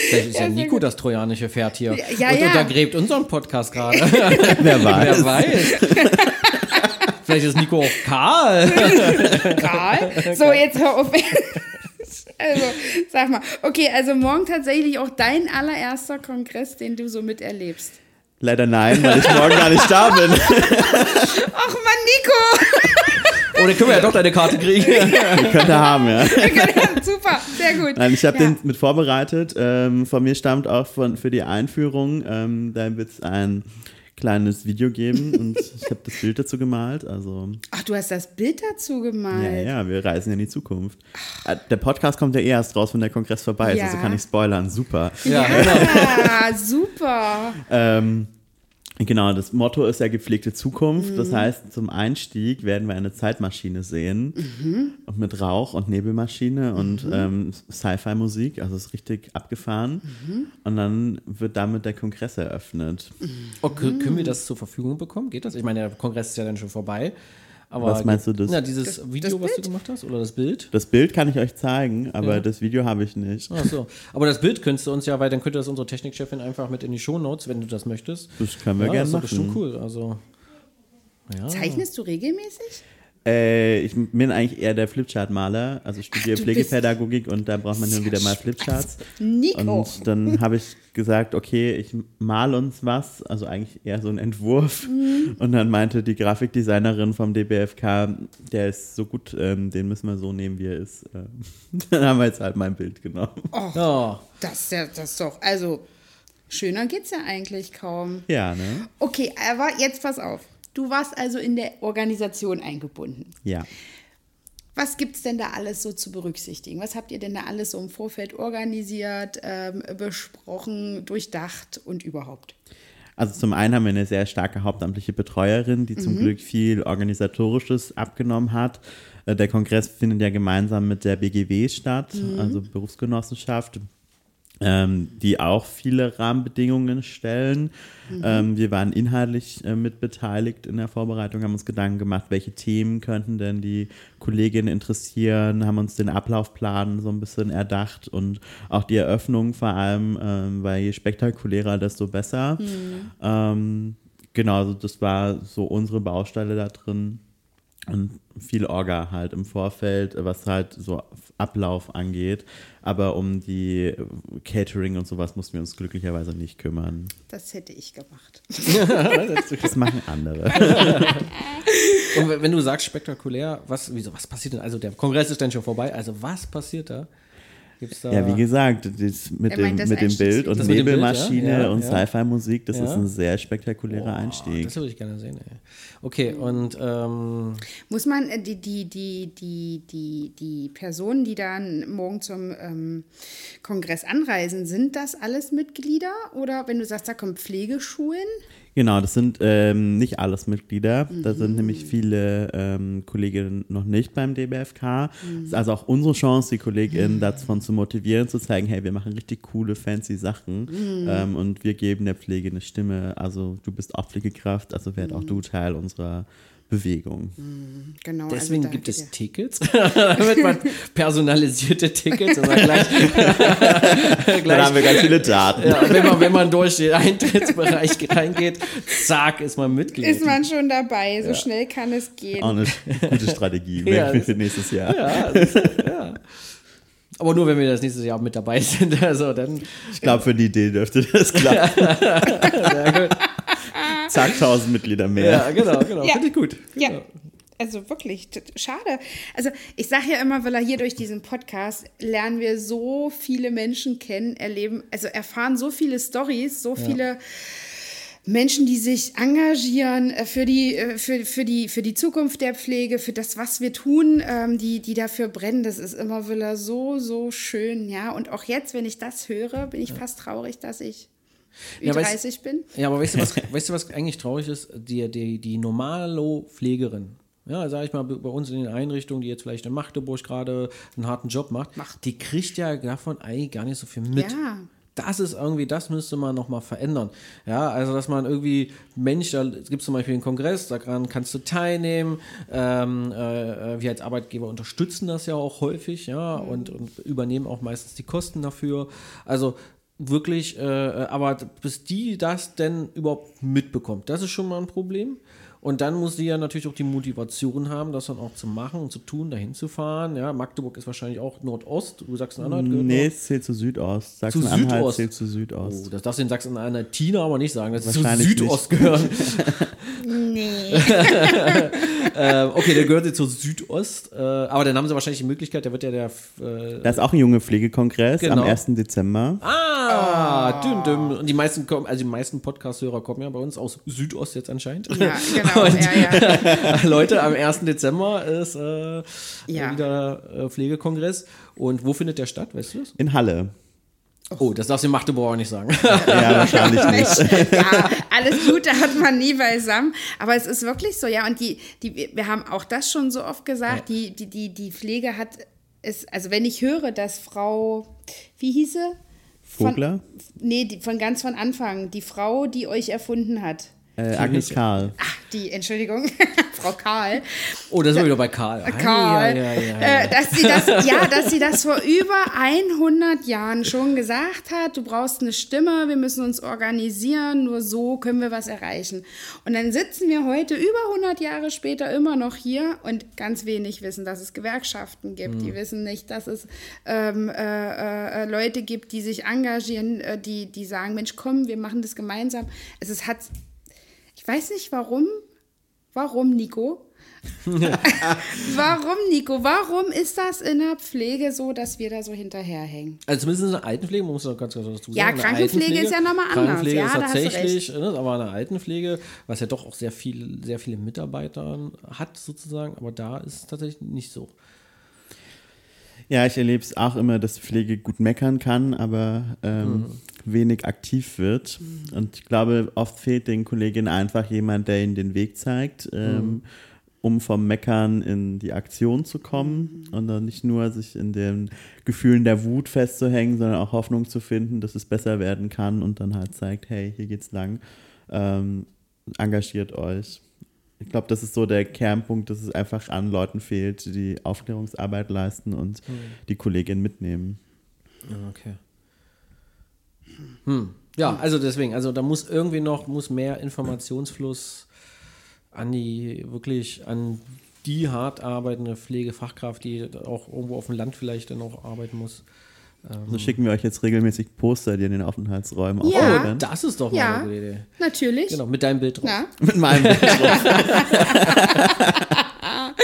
Vielleicht ist ja, Ja, Nico gut. das trojanische Pferd hier Ja, und ja. untergräbt unseren Podcast gerade. Wer weiß. Wer weiß. Vielleicht ist Nico auch Karl. Karl. So, jetzt hör auf. Also, sag mal. Okay, also morgen tatsächlich auch dein allererster Kongress, den du so miterlebst. Leider nein, weil ich morgen gar nicht da bin. Ach Mann, Nico! Oder können wir ja doch deine Karte kriegen. Ihr könnt ihr haben, ja. Super, sehr gut. Nein, ich habe Ja. den mit vorbereitet. Ähm, von mir stammt auch von, für die Einführung, ähm, da wird es ein kleines Video geben und ich habe das Bild dazu gemalt. Also, Ach, du hast das Bild dazu gemalt. ja, ja, wir reisen ja in die Zukunft. Äh, Der Podcast kommt ja eh erst raus, wenn der Kongress vorbei ist, Ja. also kann ich spoilern. Super. Ja, genau. Ja, super. Ähm, genau, das Motto ist ja gepflegte Zukunft. Mhm. Das heißt, zum Einstieg werden wir eine Zeitmaschine sehen. Mhm. Und mit Rauch- und Nebelmaschine und ähm, Sci-Fi-Musik. Also ist richtig abgefahren. Mhm. Und dann wird damit der Kongress eröffnet. Okay, können wir das zur Verfügung bekommen? Geht das? Ich meine, der Kongress ist ja dann schon vorbei. Aber Was meinst du, das- Ja, dieses Video, was du gemacht hast? Oder das Bild? Das Bild kann ich euch zeigen, aber Ja. das Video habe ich nicht. Ach so. Aber das Bild könntest du uns ja, weil dann könnte das unsere Technikchefin einfach mit in die Shownotes, wenn du das möchtest. Das können wir ja, gerne das ist machen. bestimmt cool. Also, ja. Zeichnest du regelmäßig? Äh, ich bin eigentlich eher der Flipchart-Maler. Also ich studiere du Pflegepädagogik und da braucht man hin und wieder mal Flipcharts. Nico. Und dann habe ich gesagt, okay, ich mal uns was, also eigentlich eher so ein Entwurf. Mhm. Und dann meinte die Grafikdesignerin vom DBFK, der ist so gut, ähm, den müssen wir so nehmen, wie er ist. Ähm, dann haben wir jetzt halt mein Bild genommen. Ja. Das ist ja, das doch, also, schöner geht's ja eigentlich kaum. Ja, ne? Okay, aber jetzt pass auf. Du warst also in der Organisation eingebunden. Ja. Was gibt es denn da alles so zu berücksichtigen? Was habt ihr denn da alles so im Vorfeld organisiert, ähm, besprochen, durchdacht und überhaupt? Also zum einen haben wir eine sehr starke hauptamtliche Betreuerin, die zum Glück viel organisatorisches abgenommen hat. Äh, Der Kongress findet ja gemeinsam mit der BGW statt, also Berufsgenossenschaft, ähm, die auch viele Rahmenbedingungen stellen. Ähm, wir waren inhaltlich äh, mit beteiligt in der Vorbereitung, haben uns Gedanken gemacht, welche Themen könnten denn die Kolleginnen interessieren, haben uns den Ablaufplan so ein bisschen erdacht und auch die Eröffnung vor allem, ähm, weil je spektakulärer, desto besser. Ähm, genau, also das war so unsere Baustelle da drin. Und viel Orga halt im Vorfeld, was halt so Ablauf angeht. Aber um die Catering und sowas mussten wir uns glücklicherweise nicht kümmern. Das hätte ich gemacht. Das machen andere. Und wenn du sagst spektakulär, was, wieso, was passiert denn? Also der Kongress ist dann schon vorbei. Also was passiert da? Gibt's da Ja, wie gesagt, das mit, Er dem, meint das mit dem Bild und Bild, Nebelmaschine ja, ja, und ja. Sci-Fi-Musik, das Ja. ist ein sehr spektakulärer Einstieg. Das würde ich gerne sehen. Ey. Okay, und ähm, Muss man äh, die, die, die, die, die, die Personen, die dann morgen zum ähm, Kongress anreisen, sind das alles Mitglieder? Oder wenn du sagst, da kommen Pflegeschulen? Genau, das sind ähm, nicht alles Mitglieder. Da Mhm. sind nämlich viele ähm, Kolleginnen noch nicht beim DBFK. Mhm. Das ist also auch unsere Chance, die KollegInnen davon zu motivieren, zu zeigen, hey, wir machen richtig coole, fancy Sachen Mhm. ähm, und wir geben der Pflege eine Stimme. Also du bist auch Pflegekraft, also werd auch Mhm. du Teil unserer Bewegung. Genau. deswegen also gibt es ja- Tickets, damit man personalisierte Tickets und dann gleich, Dann gleich haben wir ganz viele Daten. ja, wenn man, wenn man durch den Eintrittsbereich reingeht, zack, ist man Mitglied. Ist man schon dabei, so schnell kann es gehen. Auch eine gute Strategie Ja, für, nächstes Jahr. ja, das, ja. Aber nur, wenn wir das nächste Jahr mit dabei sind. Also dann, Ich glaube, für die Idee dürfte das klappen. sehr gut. Zack, 1000 Mitglieder mehr. Ja, genau, genau. Ja. Finde ich gut. Ja. Also wirklich, schade. Also ich sage ja immer, weil er hier durch diesen Podcast lernen wir so viele Menschen kennen, erleben, also erfahren so viele Stories, so viele Menschen, die sich engagieren äh, für die, äh, für, für, die, für die Zukunft der Pflege, für das, was wir tun, ähm, die, die dafür brennen. Das ist immer wieder so, so schön, ja. Und auch jetzt, wenn ich das höre, bin ich fast traurig, dass ich Ja, aber es- 30 bin. Ja, aber weißt du, was, weißt du, was eigentlich traurig ist? Die, die, die Normalo-Pflegerin, ja, sag ich mal, bei uns in den Einrichtungen, die jetzt vielleicht in Magdeburg gerade einen harten Job macht, Macht. die kriegt ja davon eigentlich gar nicht so viel mit. Ja. das ist irgendwie, das müsste man nochmal verändern. Ja, also dass man irgendwie, Mensch, da gibt es zum Beispiel einen Kongress, daran kannst du teilnehmen. Ähm, äh, wir als Arbeitgeber unterstützen das ja auch häufig, ja, und, und übernehmen auch meistens die Kosten dafür. Also wirklich, äh, aber bis die das denn überhaupt mitbekommt, das ist schon mal ein Problem. Und dann muss sie ja natürlich auch die Motivation haben, das dann auch zu machen und zu tun, dahin zu fahren. Ja, Magdeburg ist wahrscheinlich auch Nordost. Sachsen-Anhalt gehört Nee, es zählt zu Südost. Zu Sachsen-Anhalt Südost. zählt zu Südost. Oh, das darfst du in Sachsen-Anhalt Tina aber nicht sagen, dass es zu Südost gehört. Nee. ähm, okay, der gehört jetzt zu Südost. Äh, aber dann haben sie wahrscheinlich die Möglichkeit, der wird ja der. Äh, Da ist auch ein junge Pflegekongress Genau. am 1. Dezember. ah, dünn, dünn. Und die meisten kommen, also die meisten Podcast-Hörer kommen ja bei uns aus Südost jetzt anscheinend. Ja, genau. Ja, ja. Leute, am 1. Dezember ist äh, Ja. wieder äh, Pflegekongress. Und wo findet der statt? Weißt du das? In Halle. Oh, das darfst du in Magdeburg auch nicht sagen. Ja, wahrscheinlich nicht. ja, alles Gute hat man nie beisammen. Aber es ist wirklich so, ja. Und die, die, wir haben auch das schon so oft gesagt, die, die, die, die Pflege hat es, also wenn ich höre, dass Frau, wie hieß sie? Von, Vogler? Nee, die, von ganz von Anfang, die Frau, die euch erfunden hat. Äh, Agnes Karl. Ach, die, Entschuldigung, Frau Karl. Oh, da sind wir wieder bei Karl. Karl, ja, ja, ja, ja. Äh, dass sie das, ja, dass sie das vor über 100 Jahren schon gesagt hat. Du brauchst eine Stimme, wir müssen uns organisieren, nur so können wir was erreichen. Und dann sitzen wir heute über 100 Jahre später immer noch hier und ganz wenig wissen, dass es Gewerkschaften gibt. Die wissen nicht, dass es ähm, äh, äh, Leute gibt, die sich engagieren, äh, die, die sagen, Mensch, komm, wir machen das gemeinsam. Es ist, hat, ich weiß nicht warum, warum, Nico? Warum, Nico? Warum ist das in der Pflege so, dass wir da so hinterherhängen? Also zumindest in der Altenpflege, man muss noch ganz ganz dazu sagen. Ja, Krankenpflege ist ja noch mal anders. Krankenpflege Ja, ist tatsächlich, ne, aber in der Altenpflege, was ja doch auch sehr viel, sehr viele Mitarbeiter hat sozusagen, aber da ist es tatsächlich nicht so. Ja, ich erlebe es auch immer, dass Pflege gut meckern kann, aber ähm, wenig aktiv wird. Und ich glaube, oft fehlt den Kolleginnen einfach jemand, der ihnen den Weg zeigt, ähm, um vom Meckern in die Aktion zu kommen und dann nicht nur sich in den Gefühlen der Wut festzuhängen, sondern auch Hoffnung zu finden, dass es besser werden kann und dann halt zeigt, hey, hier geht's lang. Ähm, engagiert euch. Ich glaube, das ist so der Kernpunkt, dass es einfach an Leuten fehlt, die Aufklärungsarbeit leisten und die Kolleginnen mitnehmen. Okay. Hm. Ja, also deswegen, also da muss irgendwie noch, muss mehr Informationsfluss an die, wirklich an die hart arbeitende Pflegefachkraft, die auch irgendwo auf dem Land vielleicht dann auch arbeiten muss. So schicken wir euch jetzt regelmäßig Poster, die in den Aufenthaltsräumen Ja. aufhängen Oh, das ist doch mal Ja. eine gute Idee. Natürlich. Genau, mit deinem Bild drauf. Na? Mit meinem Bild drauf.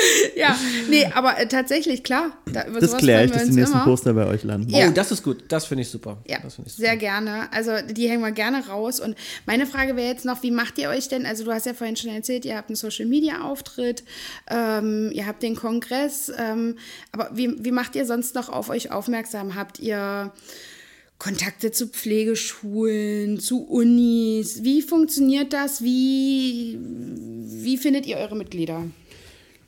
Ja, nee, aber äh, tatsächlich, klar. Da, über Das sowas kläre ich, dass die nächsten immer. Poster bei euch landen. Ja. Oh, das ist gut. Das finde ich super. Ja, das finde ich sehr super. gerne. Also die hängen wir gerne raus. Und meine Frage wäre jetzt noch, wie macht ihr euch denn? Also du hast ja vorhin schon erzählt, ihr habt einen Social-Media-Auftritt, ähm, ihr habt den Kongress. Ähm, aber wie, wie macht ihr sonst noch auf euch aufmerksam? Habt ihr Kontakte zu Pflegeschulen, zu Unis? Wie funktioniert das? Wie, wie findet ihr eure Mitglieder?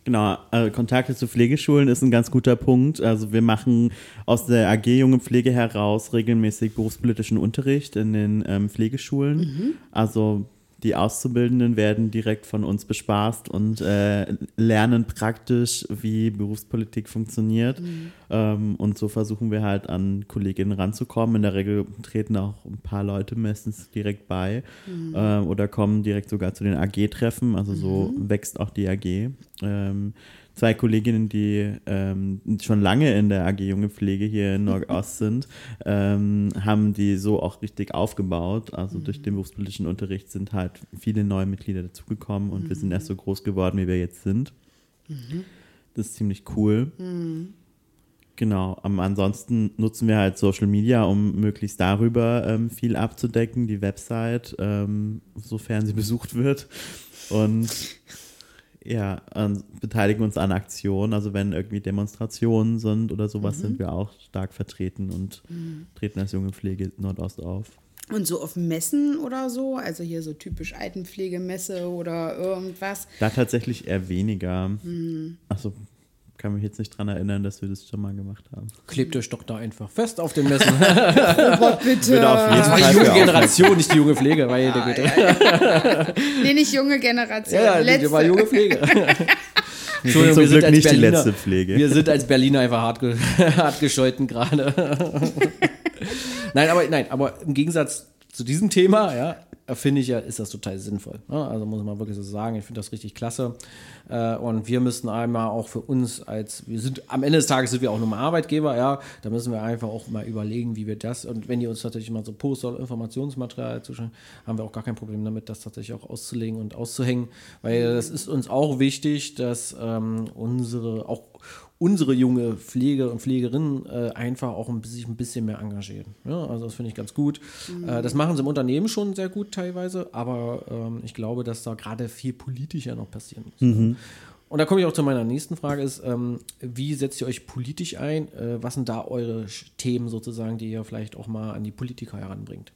Genau, äh, Kontakte zu Pflegeschulen ist ein ganz guter Punkt. Also wir machen aus der AG Junge Pflege heraus regelmäßig berufspolitischen Unterricht in den ähm, Pflegeschulen. Also die Auszubildenden werden direkt von uns bespaßt und äh, lernen praktisch, wie Berufspolitik funktioniert. Ähm, und so versuchen wir halt an Kolleginnen ranzukommen. In der Regel treten auch ein paar Leute meistens direkt bei äh, oder kommen direkt sogar zu den AG-Treffen. Also so wächst auch die AG. Ähm, zwei Kolleginnen, die ähm, schon lange in der AG Junge Pflege hier in Nordost sind, ähm, haben die so auch richtig aufgebaut. Also durch den berufspolitischen Unterricht sind halt viele neue Mitglieder dazugekommen und wir sind erst so groß geworden, wie wir jetzt sind. Das ist ziemlich cool. Genau, am ansonsten nutzen wir halt Social Media, um möglichst darüber ähm, viel abzudecken, die Website, ähm, sofern sie besucht wird. Und ja, beteiligen uns an Aktionen. Also wenn irgendwie Demonstrationen sind oder sowas, sind wir auch stark vertreten und treten als junge Pflege Nordost auf. Und so auf Messen oder so, also hier so typisch Altenpflegemesse oder irgendwas. Da tatsächlich eher weniger. Also kann mich jetzt nicht dran erinnern, dass wir das schon mal gemacht haben. Klebt euch doch da einfach fest auf den Messen. Robert, bitte. auf jeden Das war die junge Generation, nicht die junge Pflege, weil der Güte. Nee, nicht junge Generation. Ja, ja, Letzte. war junge Pflege. Wir sind zum Glück nicht die letzte Pflege. Wir sind als Berliner einfach hart, ge hart gescholten gerade. nein, aber nein, aber im Gegensatz zu diesem Thema, ja, finde ich ja, ist das total sinnvoll. Ja, also muss man wirklich so sagen, ich finde das richtig klasse. Äh, und wir müssten einmal auch für uns als, wir sind, am Ende des Tages sind wir auch nur mal Arbeitgeber, ja, da müssen wir einfach auch mal überlegen, wie wir das, und wenn die uns tatsächlich mal so Poster oder Informationsmaterial zuschauen, haben wir auch gar kein Problem damit, das tatsächlich auch auszulegen und auszuhängen, weil das ist uns auch wichtig, dass ähm, unsere, auch unsere junge Pflege und Pflegerinnen äh, einfach auch ein, bisschen- sich ein bisschen mehr engagieren. Ja, also das finde ich ganz gut. Äh, das machen sie im Unternehmen schon sehr gut teilweise, aber ähm, ich glaube, dass da gerade viel politischer noch passieren muss. Und da komme ich auch zu meiner nächsten Frage, ist, ähm, wie setzt ihr euch politisch ein? Äh, was sind da eure Themen sozusagen, die ihr vielleicht auch mal an die Politiker heranbringt?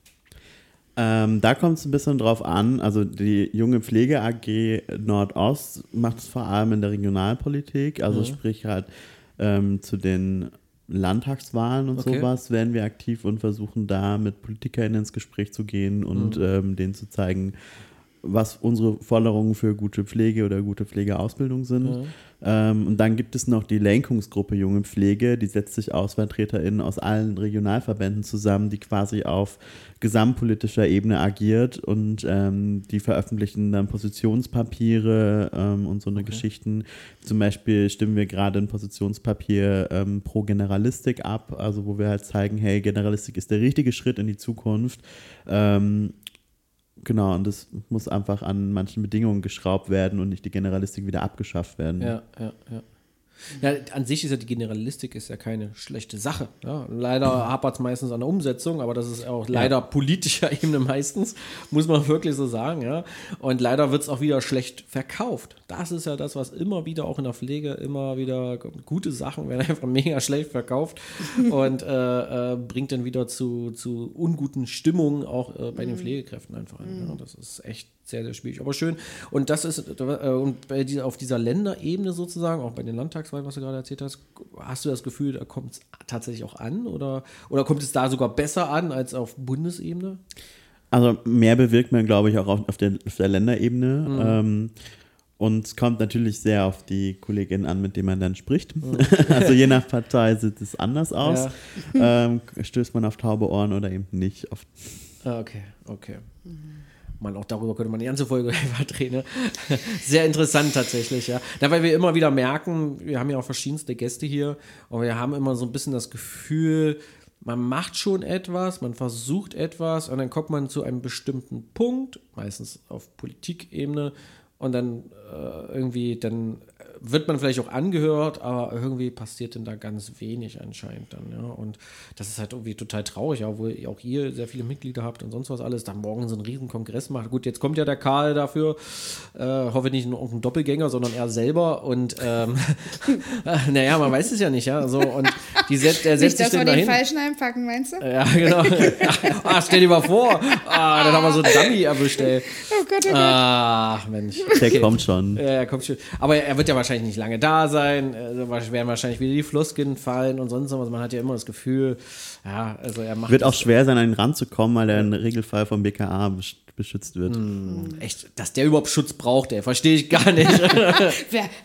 Ähm, da kommt es ein bisschen drauf an. Also die junge Pflege AG Nordost macht es vor allem in der Regionalpolitik, also sprich halt ähm, zu den Landtagswahlen und Okay. sowas werden wir aktiv und versuchen da mit PolitikerInnen ins Gespräch zu gehen und ähm, denen zu zeigen, was unsere Forderungen für gute Pflege oder gute Pflegeausbildung sind. Ähm, und dann gibt es noch die Lenkungsgruppe Junge Pflege, die setzt sich aus VertreterInnen aus allen Regionalverbänden zusammen, die quasi auf gesamtpolitischer Ebene agiert und ähm, die veröffentlichen dann Positionspapiere ähm, und so eine Geschichten. Zum Beispiel stimmen wir gerade ein Positionspapier ähm, pro Generalistik ab, also wo wir halt zeigen, hey, Generalistik ist der richtige Schritt in die Zukunft. Genau, und das muss einfach an manchen Bedingungen geschraubt werden und nicht die Generalistik wieder abgeschafft werden. Ja, ja, ja. Ja, an sich ist ja die Generalistik ist ja keine schlechte Sache. Ja. Leider hapert es meistens an der Umsetzung, aber das ist auch leider politischer Ebene meistens, muss man wirklich so sagen. Ja. Und leider wird es auch wieder schlecht verkauft. Das ist ja das, was immer wieder auch in der Pflege immer wieder gute Sachen werden einfach mega schlecht verkauft und äh, äh, bringt dann wieder zu, zu unguten Stimmungen auch äh, bei den Pflegekräften einfach an. Ja. Das ist echt sehr, sehr schwierig. Aber schön. Und das ist, äh, und bei dieser, auf dieser Länderebene sozusagen, auch bei den Landtagswahlen, was du gerade erzählt hast, hast du das Gefühl, da kommt es tatsächlich auch an? Oder, oder kommt es da sogar besser an als auf Bundesebene? Also mehr bewirkt man, glaube ich, auch auf, auf, der, auf der Länderebene. Ähm, und es kommt natürlich sehr auf die Kolleginnen an, mit denen man dann spricht. also je nach Partei sieht es anders aus. Ähm, stößt man auf taube Ohren oder eben nicht. Auf, Ah, okay, okay. Man, auch darüber könnte man die ganze Folge drehen. Ne? Sehr interessant tatsächlich, ja. Da, weil wir immer wieder merken, wir haben ja auch verschiedenste Gäste hier und wir haben immer so ein bisschen das Gefühl, man macht schon etwas, man versucht etwas und dann kommt man zu einem bestimmten Punkt, meistens auf Politikebene und dann äh, irgendwie, dann wird man vielleicht auch angehört, aber irgendwie passiert denn da ganz wenig anscheinend dann, ja. Und das ist halt irgendwie total traurig, obwohl ihr auch ihr sehr viele Mitglieder habt und sonst was alles, dann morgen so einen riesen Kongress macht. Gut, jetzt kommt ja der Karl dafür, äh, hoffe nicht nur ein Doppelgänger, sondern er selber und ähm, naja, man weiß es ja nicht, ja. So, und die set, der setzt Nicht, sich dass wir den dahin. falschen einpacken, meinst du? Ja, genau. ah, stell dir mal vor. Ah, dann haben wir so einen Dummy erwischt, ey. Oh Gott, oh Gott. Ach, Mensch. der kommt schon. Ja, er kommt schon. Aber er wird ja wahrscheinlich nicht lange da sein. Also werden wahrscheinlich wieder die Floskeln fallen und sonst was. Man hat ja immer das Gefühl, ja, also er macht. Wird auch schwer sein, an ihn ranzukommen, weil er im Regelfall vom BKA besch- beschützt wird. Echt, dass der überhaupt Schutz braucht, ey, verstehe ich gar nicht.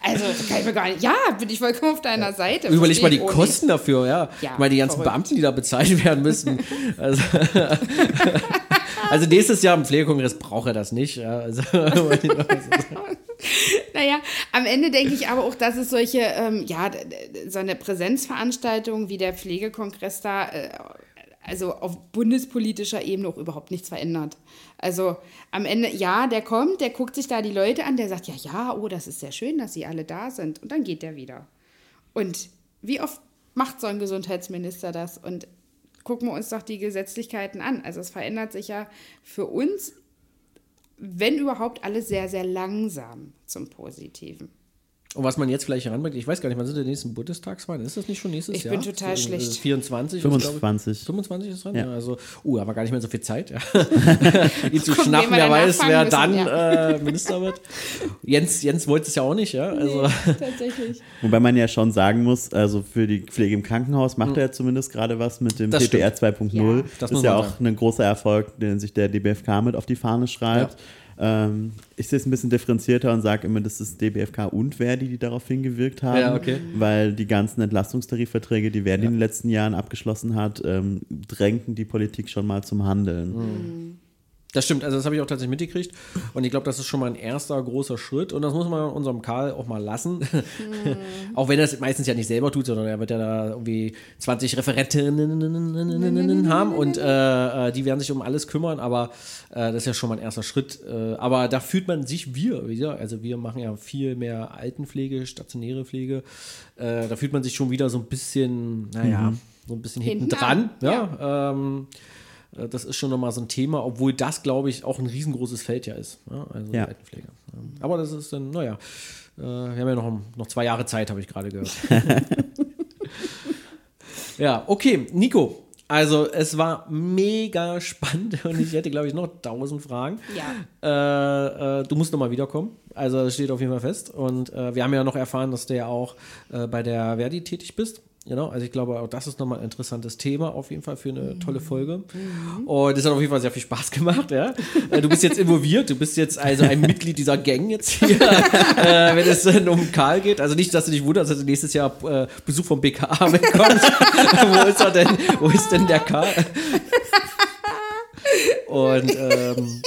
Also, kann ich mir gar nicht. Ja, bin ich vollkommen auf deiner Seite. Überleg mal die ich auch Kosten dafür, ja. Ja, mal die ganzen verrückt. Beamten, die da bezahlt werden müssen. Also, also nächstes Jahr im Pflegekongress braucht er das nicht. Ja. Also, Naja, am Ende denke ich aber auch, dass es solche, ähm, ja, so eine Präsenzveranstaltung wie der Pflegekongress da, äh, also auf bundespolitischer Ebene auch überhaupt nichts verändert. Also am Ende, ja, der kommt, der guckt sich da die Leute an, der sagt, ja, ja, oh, das ist sehr schön, dass sie alle da sind. Und dann geht der wieder. Und wie oft macht so ein Gesundheitsminister das? Und gucken wir uns doch die Gesetzlichkeiten an. Also es verändert sich ja für uns wenn überhaupt, alles sehr, sehr langsam zum Positiven. Und was man jetzt vielleicht heranbringt, ich weiß gar nicht, wann sind die nächsten Bundestagswahlen? Ist das nicht schon nächstes Ich Jahr? bin total So, äh, schlecht. 24? ist, glaub ich- 25. 25 ist dran? Ja. Ja. also, uh, aber gar nicht mehr so viel Zeit, ja. ihn zu Gucken, schnappen, wer weiß, wer müssen, dann ja. äh, Minister wird. Jens, Jens wollte es ja auch nicht, ja. Also, Tatsächlich. Wobei man ja schon sagen muss, also für die Pflege im Krankenhaus macht er zumindest gerade was mit dem Das PPR stimmt. 2.0. Ja. Das ist ja auch sagen. ein großer Erfolg, den sich der DBFK mit auf die Fahne schreibt. Ähm, ich sehe es ein bisschen differenzierter und sage immer, das ist DBFK und Verdi, die darauf hingewirkt haben. Ja, okay. Weil die ganzen Entlastungstarifverträge, die Verdi in den letzten Jahren abgeschlossen hat, ähm, drängten die Politik schon mal zum Handeln. Mhm. Das stimmt, also das habe ich auch tatsächlich mitgekriegt. Und ich glaube, das ist schon mal ein erster großer Schritt. Und das muss man unserem Karl auch mal lassen. auch wenn er es meistens ja nicht selber tut, sondern er wird ja da irgendwie 20 Referentinnen haben und äh, äh, die werden sich um alles kümmern. Aber äh, das ist ja schon mal ein erster Schritt. Äh, aber da fühlt man sich wir wieder. Also wir machen ja viel mehr Altenpflege, stationäre Pflege. Äh, da fühlt man sich schon wieder so ein bisschen, naja, so ein bisschen hinten dran. an, Ja. Ähm, äh, das ist schon nochmal so ein Thema, obwohl das, glaube ich, auch ein riesengroßes Feld ja ist. Ja, also Ja. die Altenpflege. Ähm, Aber das ist dann, naja, äh, wir haben ja noch, noch zwei Jahre Zeit, habe ich gerade gehört. ja, okay, Nico. Also es war mega spannend und ich hätte, glaube ich, noch tausend Fragen. Ja. Äh, äh, du musst nochmal wiederkommen. Also das steht auf jeden Fall fest. Und äh, wir haben ja noch erfahren, dass du ja auch äh, bei der Verdi tätig bist. Genau, also ich glaube, auch das ist nochmal ein interessantes Thema auf jeden Fall für eine tolle Folge. Und es hat auf jeden Fall sehr viel Spaß gemacht, ja. Äh, Du bist jetzt involviert, du bist jetzt also ein Mitglied dieser Gang jetzt hier, äh, wenn es um Karl geht. Also nicht, dass du dich wunderst, dass du nächstes Jahr äh, Besuch vom BKA bekommst. wo ist er denn? Wo ist denn der Karl? Und ähm,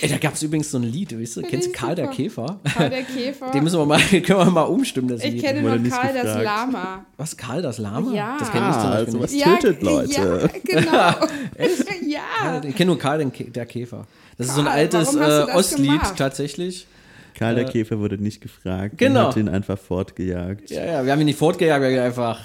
ey, da gab es übrigens so ein Lied, weißt du? Kennst du Karl der super. Käfer? Karl der Käfer. Den müssen wir mal, können wir mal umstimmen, das ich Lied. kenne nur Karl das. Lama. Was, Karl das Lama? Ja. Das kenne ich zum Ah, Beispiel also was nicht. tötet Leute. Ja, genau. ja. Ich kenne nur Karl der Käfer. Das ist so ein Karl, altes äh, Ostlied gemacht? Karl der Käfer wurde nicht gefragt. Genau. Man hat ihn einfach fortgejagt. Ja, ja, wir haben ihn nicht fortgejagt, wir haben ihn einfach.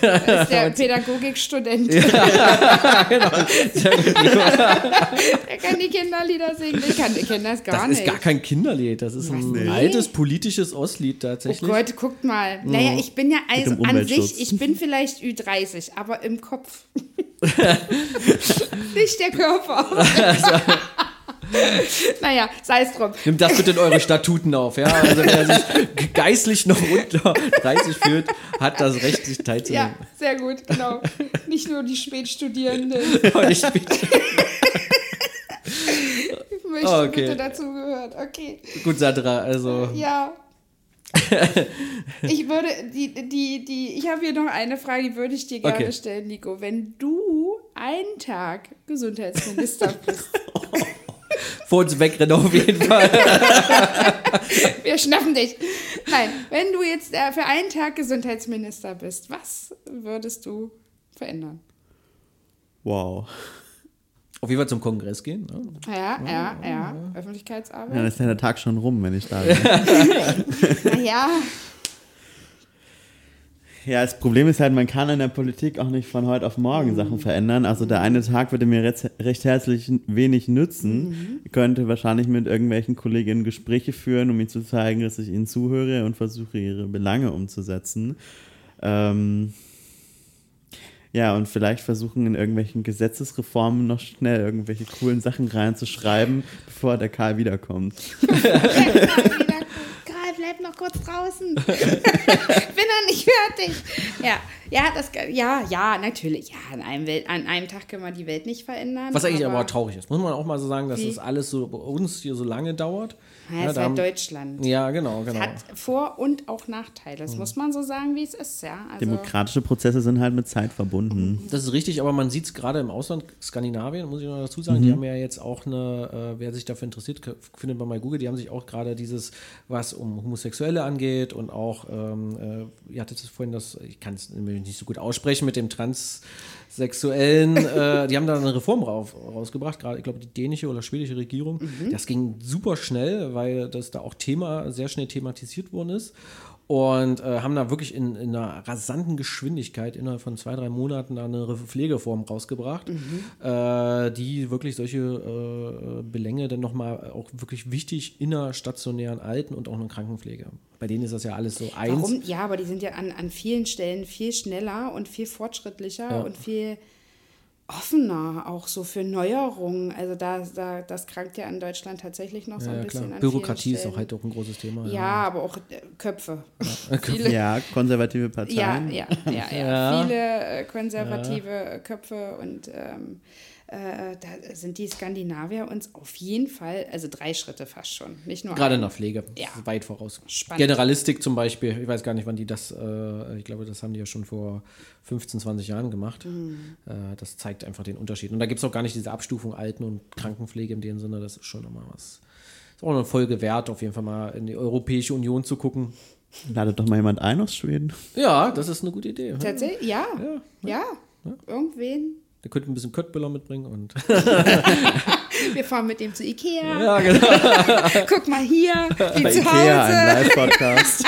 Das ist der Pädagogikstudent. Der kann die Kinderlieder singen. Ich kann, ich kenn das gar Das nicht. ist gar kein Kinderlied, das ist ein Nee. altes politisches Ostlied Oh tatsächlich. Gott, guckt mal. Naja, ich bin ja also an sich, ich bin vielleicht Ü30, aber im Kopf. Nicht der Körper. naja, sei es drum. Nimmt das bitte in eure Statuten auf, ja? Also wer sich geistlich noch unter 30 fühlt, hat das Recht, sich Ja, teilzunehmen. sehr gut, genau. Nicht nur die Spätstudierenden. Und ich bin- Ich möchte Okay. bitte dazu gehört. Okay. Gut, Sandra, also. Ja. Ich würde, die, die, die, ich habe hier noch eine Frage, die würde ich dir gerne Okay. stellen, Nico. Wenn du einen Tag Gesundheitsminister bist, Vor uns wegrennen auf jeden Fall. wir schnappen dich. Nein, wenn du jetzt äh, für einen Tag Gesundheitsminister bist, was würdest du verändern? Wow. Auf jeden Fall zum Kongress gehen. Ne? Ja, ja, ja. Ja, dann Öffentlichkeitsarbeit. ist ja der Tag schon rum, wenn ich da bin. Naja, Ja, das Problem ist halt, man kann in der Politik auch nicht von heute auf morgen Sachen verändern. Also der eine Tag würde mir recht, recht herzlich wenig nützen. Ich könnte wahrscheinlich mit irgendwelchen Kolleginnen Gespräche führen, um ihnen zu zeigen, dass ich ihnen zuhöre und versuche, ihre Belange umzusetzen. Ähm, ja, und vielleicht versuchen in irgendwelchen Gesetzesreformen noch schnell irgendwelche coolen Sachen reinzuschreiben, bevor der Karl wiederkommt. Noch kurz draußen. Bin er nicht fertig. Ja, ja, das, ja, ja, natürlich. Ja, an einem, Welt, an einem Tag können wir die Welt nicht verändern. Was eigentlich aber, traurig ist. Muss man auch mal so sagen, dass Wie? das alles so bei uns hier so lange dauert. Ja, Ja, ist halt Deutschland. Ja, genau, genau. Hat Vor- und auch Nachteile. Das muss man so sagen, wie es ist, ja. Also, Demokratische Prozesse sind halt mit Zeit verbunden. Das ist richtig, aber man sieht es gerade im Ausland, Skandinavien, muss ich noch dazu sagen, die haben ja jetzt auch eine, äh, wer sich dafür interessiert, findet man bei Google, die haben sich auch gerade dieses, was um Homosexuelle angeht und auch, ähm, äh, ihr hattet es vorhin das, ich kann es nicht so gut aussprechen, mit dem Transsexuellen, äh, die haben da eine Reform rauf, rausgebracht, gerade, ich glaube, die dänische oder schwedische Regierung. Das ging super schnell, weil das da auch Thema, sehr schnell thematisiert worden ist. Und äh, haben da wirklich in, in einer rasanten Geschwindigkeit innerhalb von zwei, drei Monaten da eine Pflegeform rausgebracht, äh, die wirklich solche äh, Belänge dann nochmal auch wirklich wichtig in der stationären Alten- und auch in der Krankenpflege. Bei denen ist das ja alles so eins. Warum? Ja, aber die sind ja an, an vielen Stellen viel schneller und viel fortschrittlicher und viel offener auch so für Neuerungen. Also da, da das krankt ja in Deutschland tatsächlich noch so ein Ja, bisschen an Bürokratie ist auch halt auch ein großes Thema. Ja, aber auch äh, Köpfe. Ja, konservative ja, Parteien. ja, ja, ja. Ja. Viele äh, konservative Köpfe und ähm, äh, da sind die Skandinavier uns auf jeden Fall, also drei Schritte fast schon, nicht nur Gerade in einen. der Pflege. Ja. Weit voraus. Spannend. Generalistik zum Beispiel. Ich weiß gar nicht, wann die das, äh, ich glaube, das haben die ja schon vor 15, 20 Jahren gemacht. Mhm. Äh, das zeigt einfach den Unterschied. Und da gibt es auch gar nicht diese Abstufung Alten- und Krankenpflege in dem Sinne. Das ist schon nochmal was. Ist auch eine Folge wert, auf jeden Fall mal in die Europäische Union zu gucken. Ladet doch mal jemand ein aus Schweden. Ja, das ist eine gute Idee. Tatsächlich, ja, ja, irgendwen. Der könnte ein bisschen Köttbüller mitbringen und. Wir fahren mit dem zu Ikea. ja, genau. Guck mal hier, wie Bei zu Ikea, ein Hause. Live-Podcast.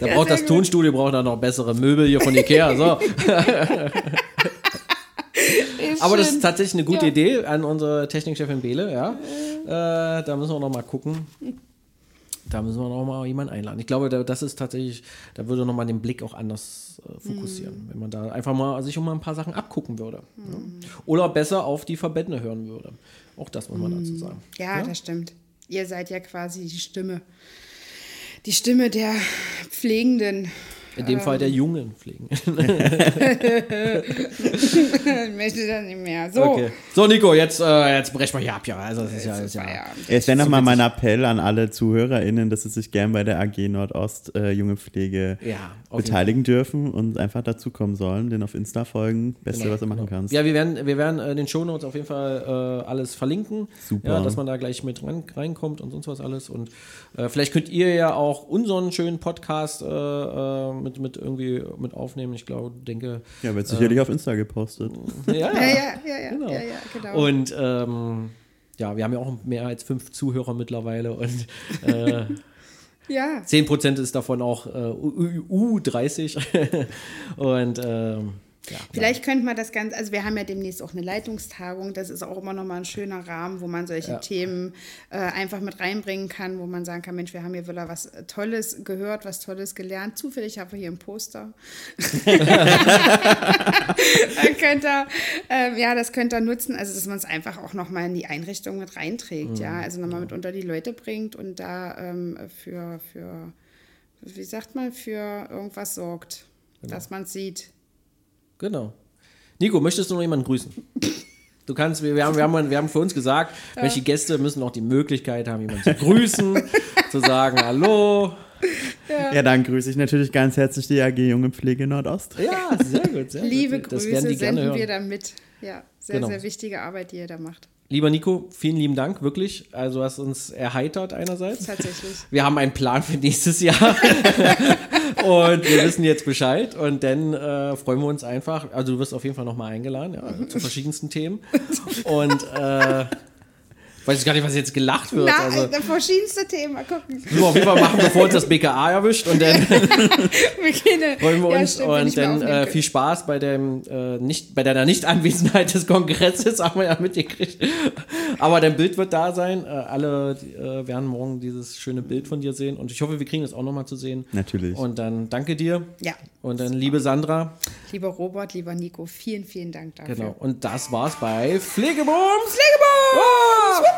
Da braucht das Tonstudio braucht dann noch bessere Möbel hier von Ikea. So. Aber das schön. ist tatsächlich eine gute Ja. Idee an unsere Technikchefin Bele, ja. Äh, da müssen wir noch mal gucken. Da müssen wir noch mal jemanden einladen. Ich glaube, da, das ist tatsächlich, da würde noch mal den Blick auch anders äh, fokussieren, Mhm. wenn man da einfach mal sich um mal ein paar Sachen abgucken würde. Ja. Oder besser auf die Verbände hören würde. Auch das muss man dazu sagen. Mhm. Ja, das stimmt. Ihr seid ja quasi die Stimme. Die Stimme der Pflegenden. In dem Fall der Jungen pflegen. Ich möchte das nicht mehr. So. Okay. So, Nico, jetzt, äh, jetzt brechen wir hier ab, ja. Also, das ist ja, Jetzt ist ja. Jetzt wäre nochmal mein Appell an alle ZuhörerInnen, dass sie sich gern bei der AG Nordost äh, Junge Pflege Ja, beteiligen dürfen und einfach dazukommen sollen, den auf Insta folgen. Beste, was du machen kannst. Ja, wir werden, wir werden äh, in den Shownotes auf jeden Fall äh, alles verlinken. Super. Ja, dass man da gleich mit rein, reinkommt und sonst was alles. Und äh, vielleicht könnt ihr ja auch unseren schönen Podcast äh, äh, mit, mit irgendwie mit aufnehmen. Ich glaube, denke. Ja, wird sicherlich auf Insta gepostet. Ja, Ja, ja, ja, ja, Genau. ja, ja, genau. Und ähm, ja, wir haben ja auch mehr als fünf Zuhörer mittlerweile und äh, ja. 10% ist davon auch äh, U- U30. und ähm, ja, Vielleicht könnte man das Ganze, also wir haben ja demnächst auch eine Leitungstagung, das ist auch immer noch mal ein schöner Rahmen, wo man solche Ja. Themen äh, einfach mit reinbringen kann, wo man sagen kann, Mensch, wir haben hier wieder was Tolles gehört, was Tolles gelernt. Zufällig haben wir hier ein Poster. Könnt ihr, ähm, ja, das könnt ihr nutzen, also dass man es einfach auch noch mal in die Einrichtung mit reinträgt, ja, also nochmal mit unter die Leute bringt und da ähm, für, für, wie sagt man, für irgendwas sorgt, dass man es sieht. Genau. Nico, möchtest du noch jemanden grüßen? Du kannst, wir, wir, haben, wir, haben, wir haben für uns gesagt, welche Gäste müssen auch die Möglichkeit haben, jemanden zu grüßen, zu sagen Hallo. Ja, dann grüße ich natürlich ganz herzlich die AG Junge Pflege Nordost. Ja, sehr gut. Sehr Liebe gut. Das Grüße werden die gerne senden wir hören. da mit. Ja, sehr, Genau. sehr wichtige Arbeit, die ihr da macht. Lieber Nico, vielen lieben Dank, wirklich. Also, du hast uns erheitert einerseits. Tatsächlich. Wir haben einen Plan für nächstes Jahr. und wir wissen jetzt Bescheid. Und dann äh, freuen wir uns einfach. Also, du wirst auf jeden Fall nochmal eingeladen, ja, zu verschiedensten Themen. Und äh, weiß ich gar nicht, was jetzt gelacht wird. Na, also, das verschiedenste Thema. Gucken. müssen wir auf jeden Fall machen, bevor uns das BKA erwischt. Und dann Wir gehen, freuen wir ja, uns. stimmt, und dann äh, viel Spaß bei, dem, äh, nicht, bei deiner Nichtanwesenheit des Kongresses, haben wir ja mitgekriegt. Aber dein Bild wird da sein. Äh, alle äh, werden morgen dieses schöne Bild von dir sehen. Und ich hoffe, wir kriegen es auch nochmal zu sehen. Natürlich. Und dann danke dir. Ja. Und dann liebe Sandra. Lieber Robert, lieber Nico, vielen, vielen Dank dafür. Genau. Und das war's bei Pflegebums. Pflegebums!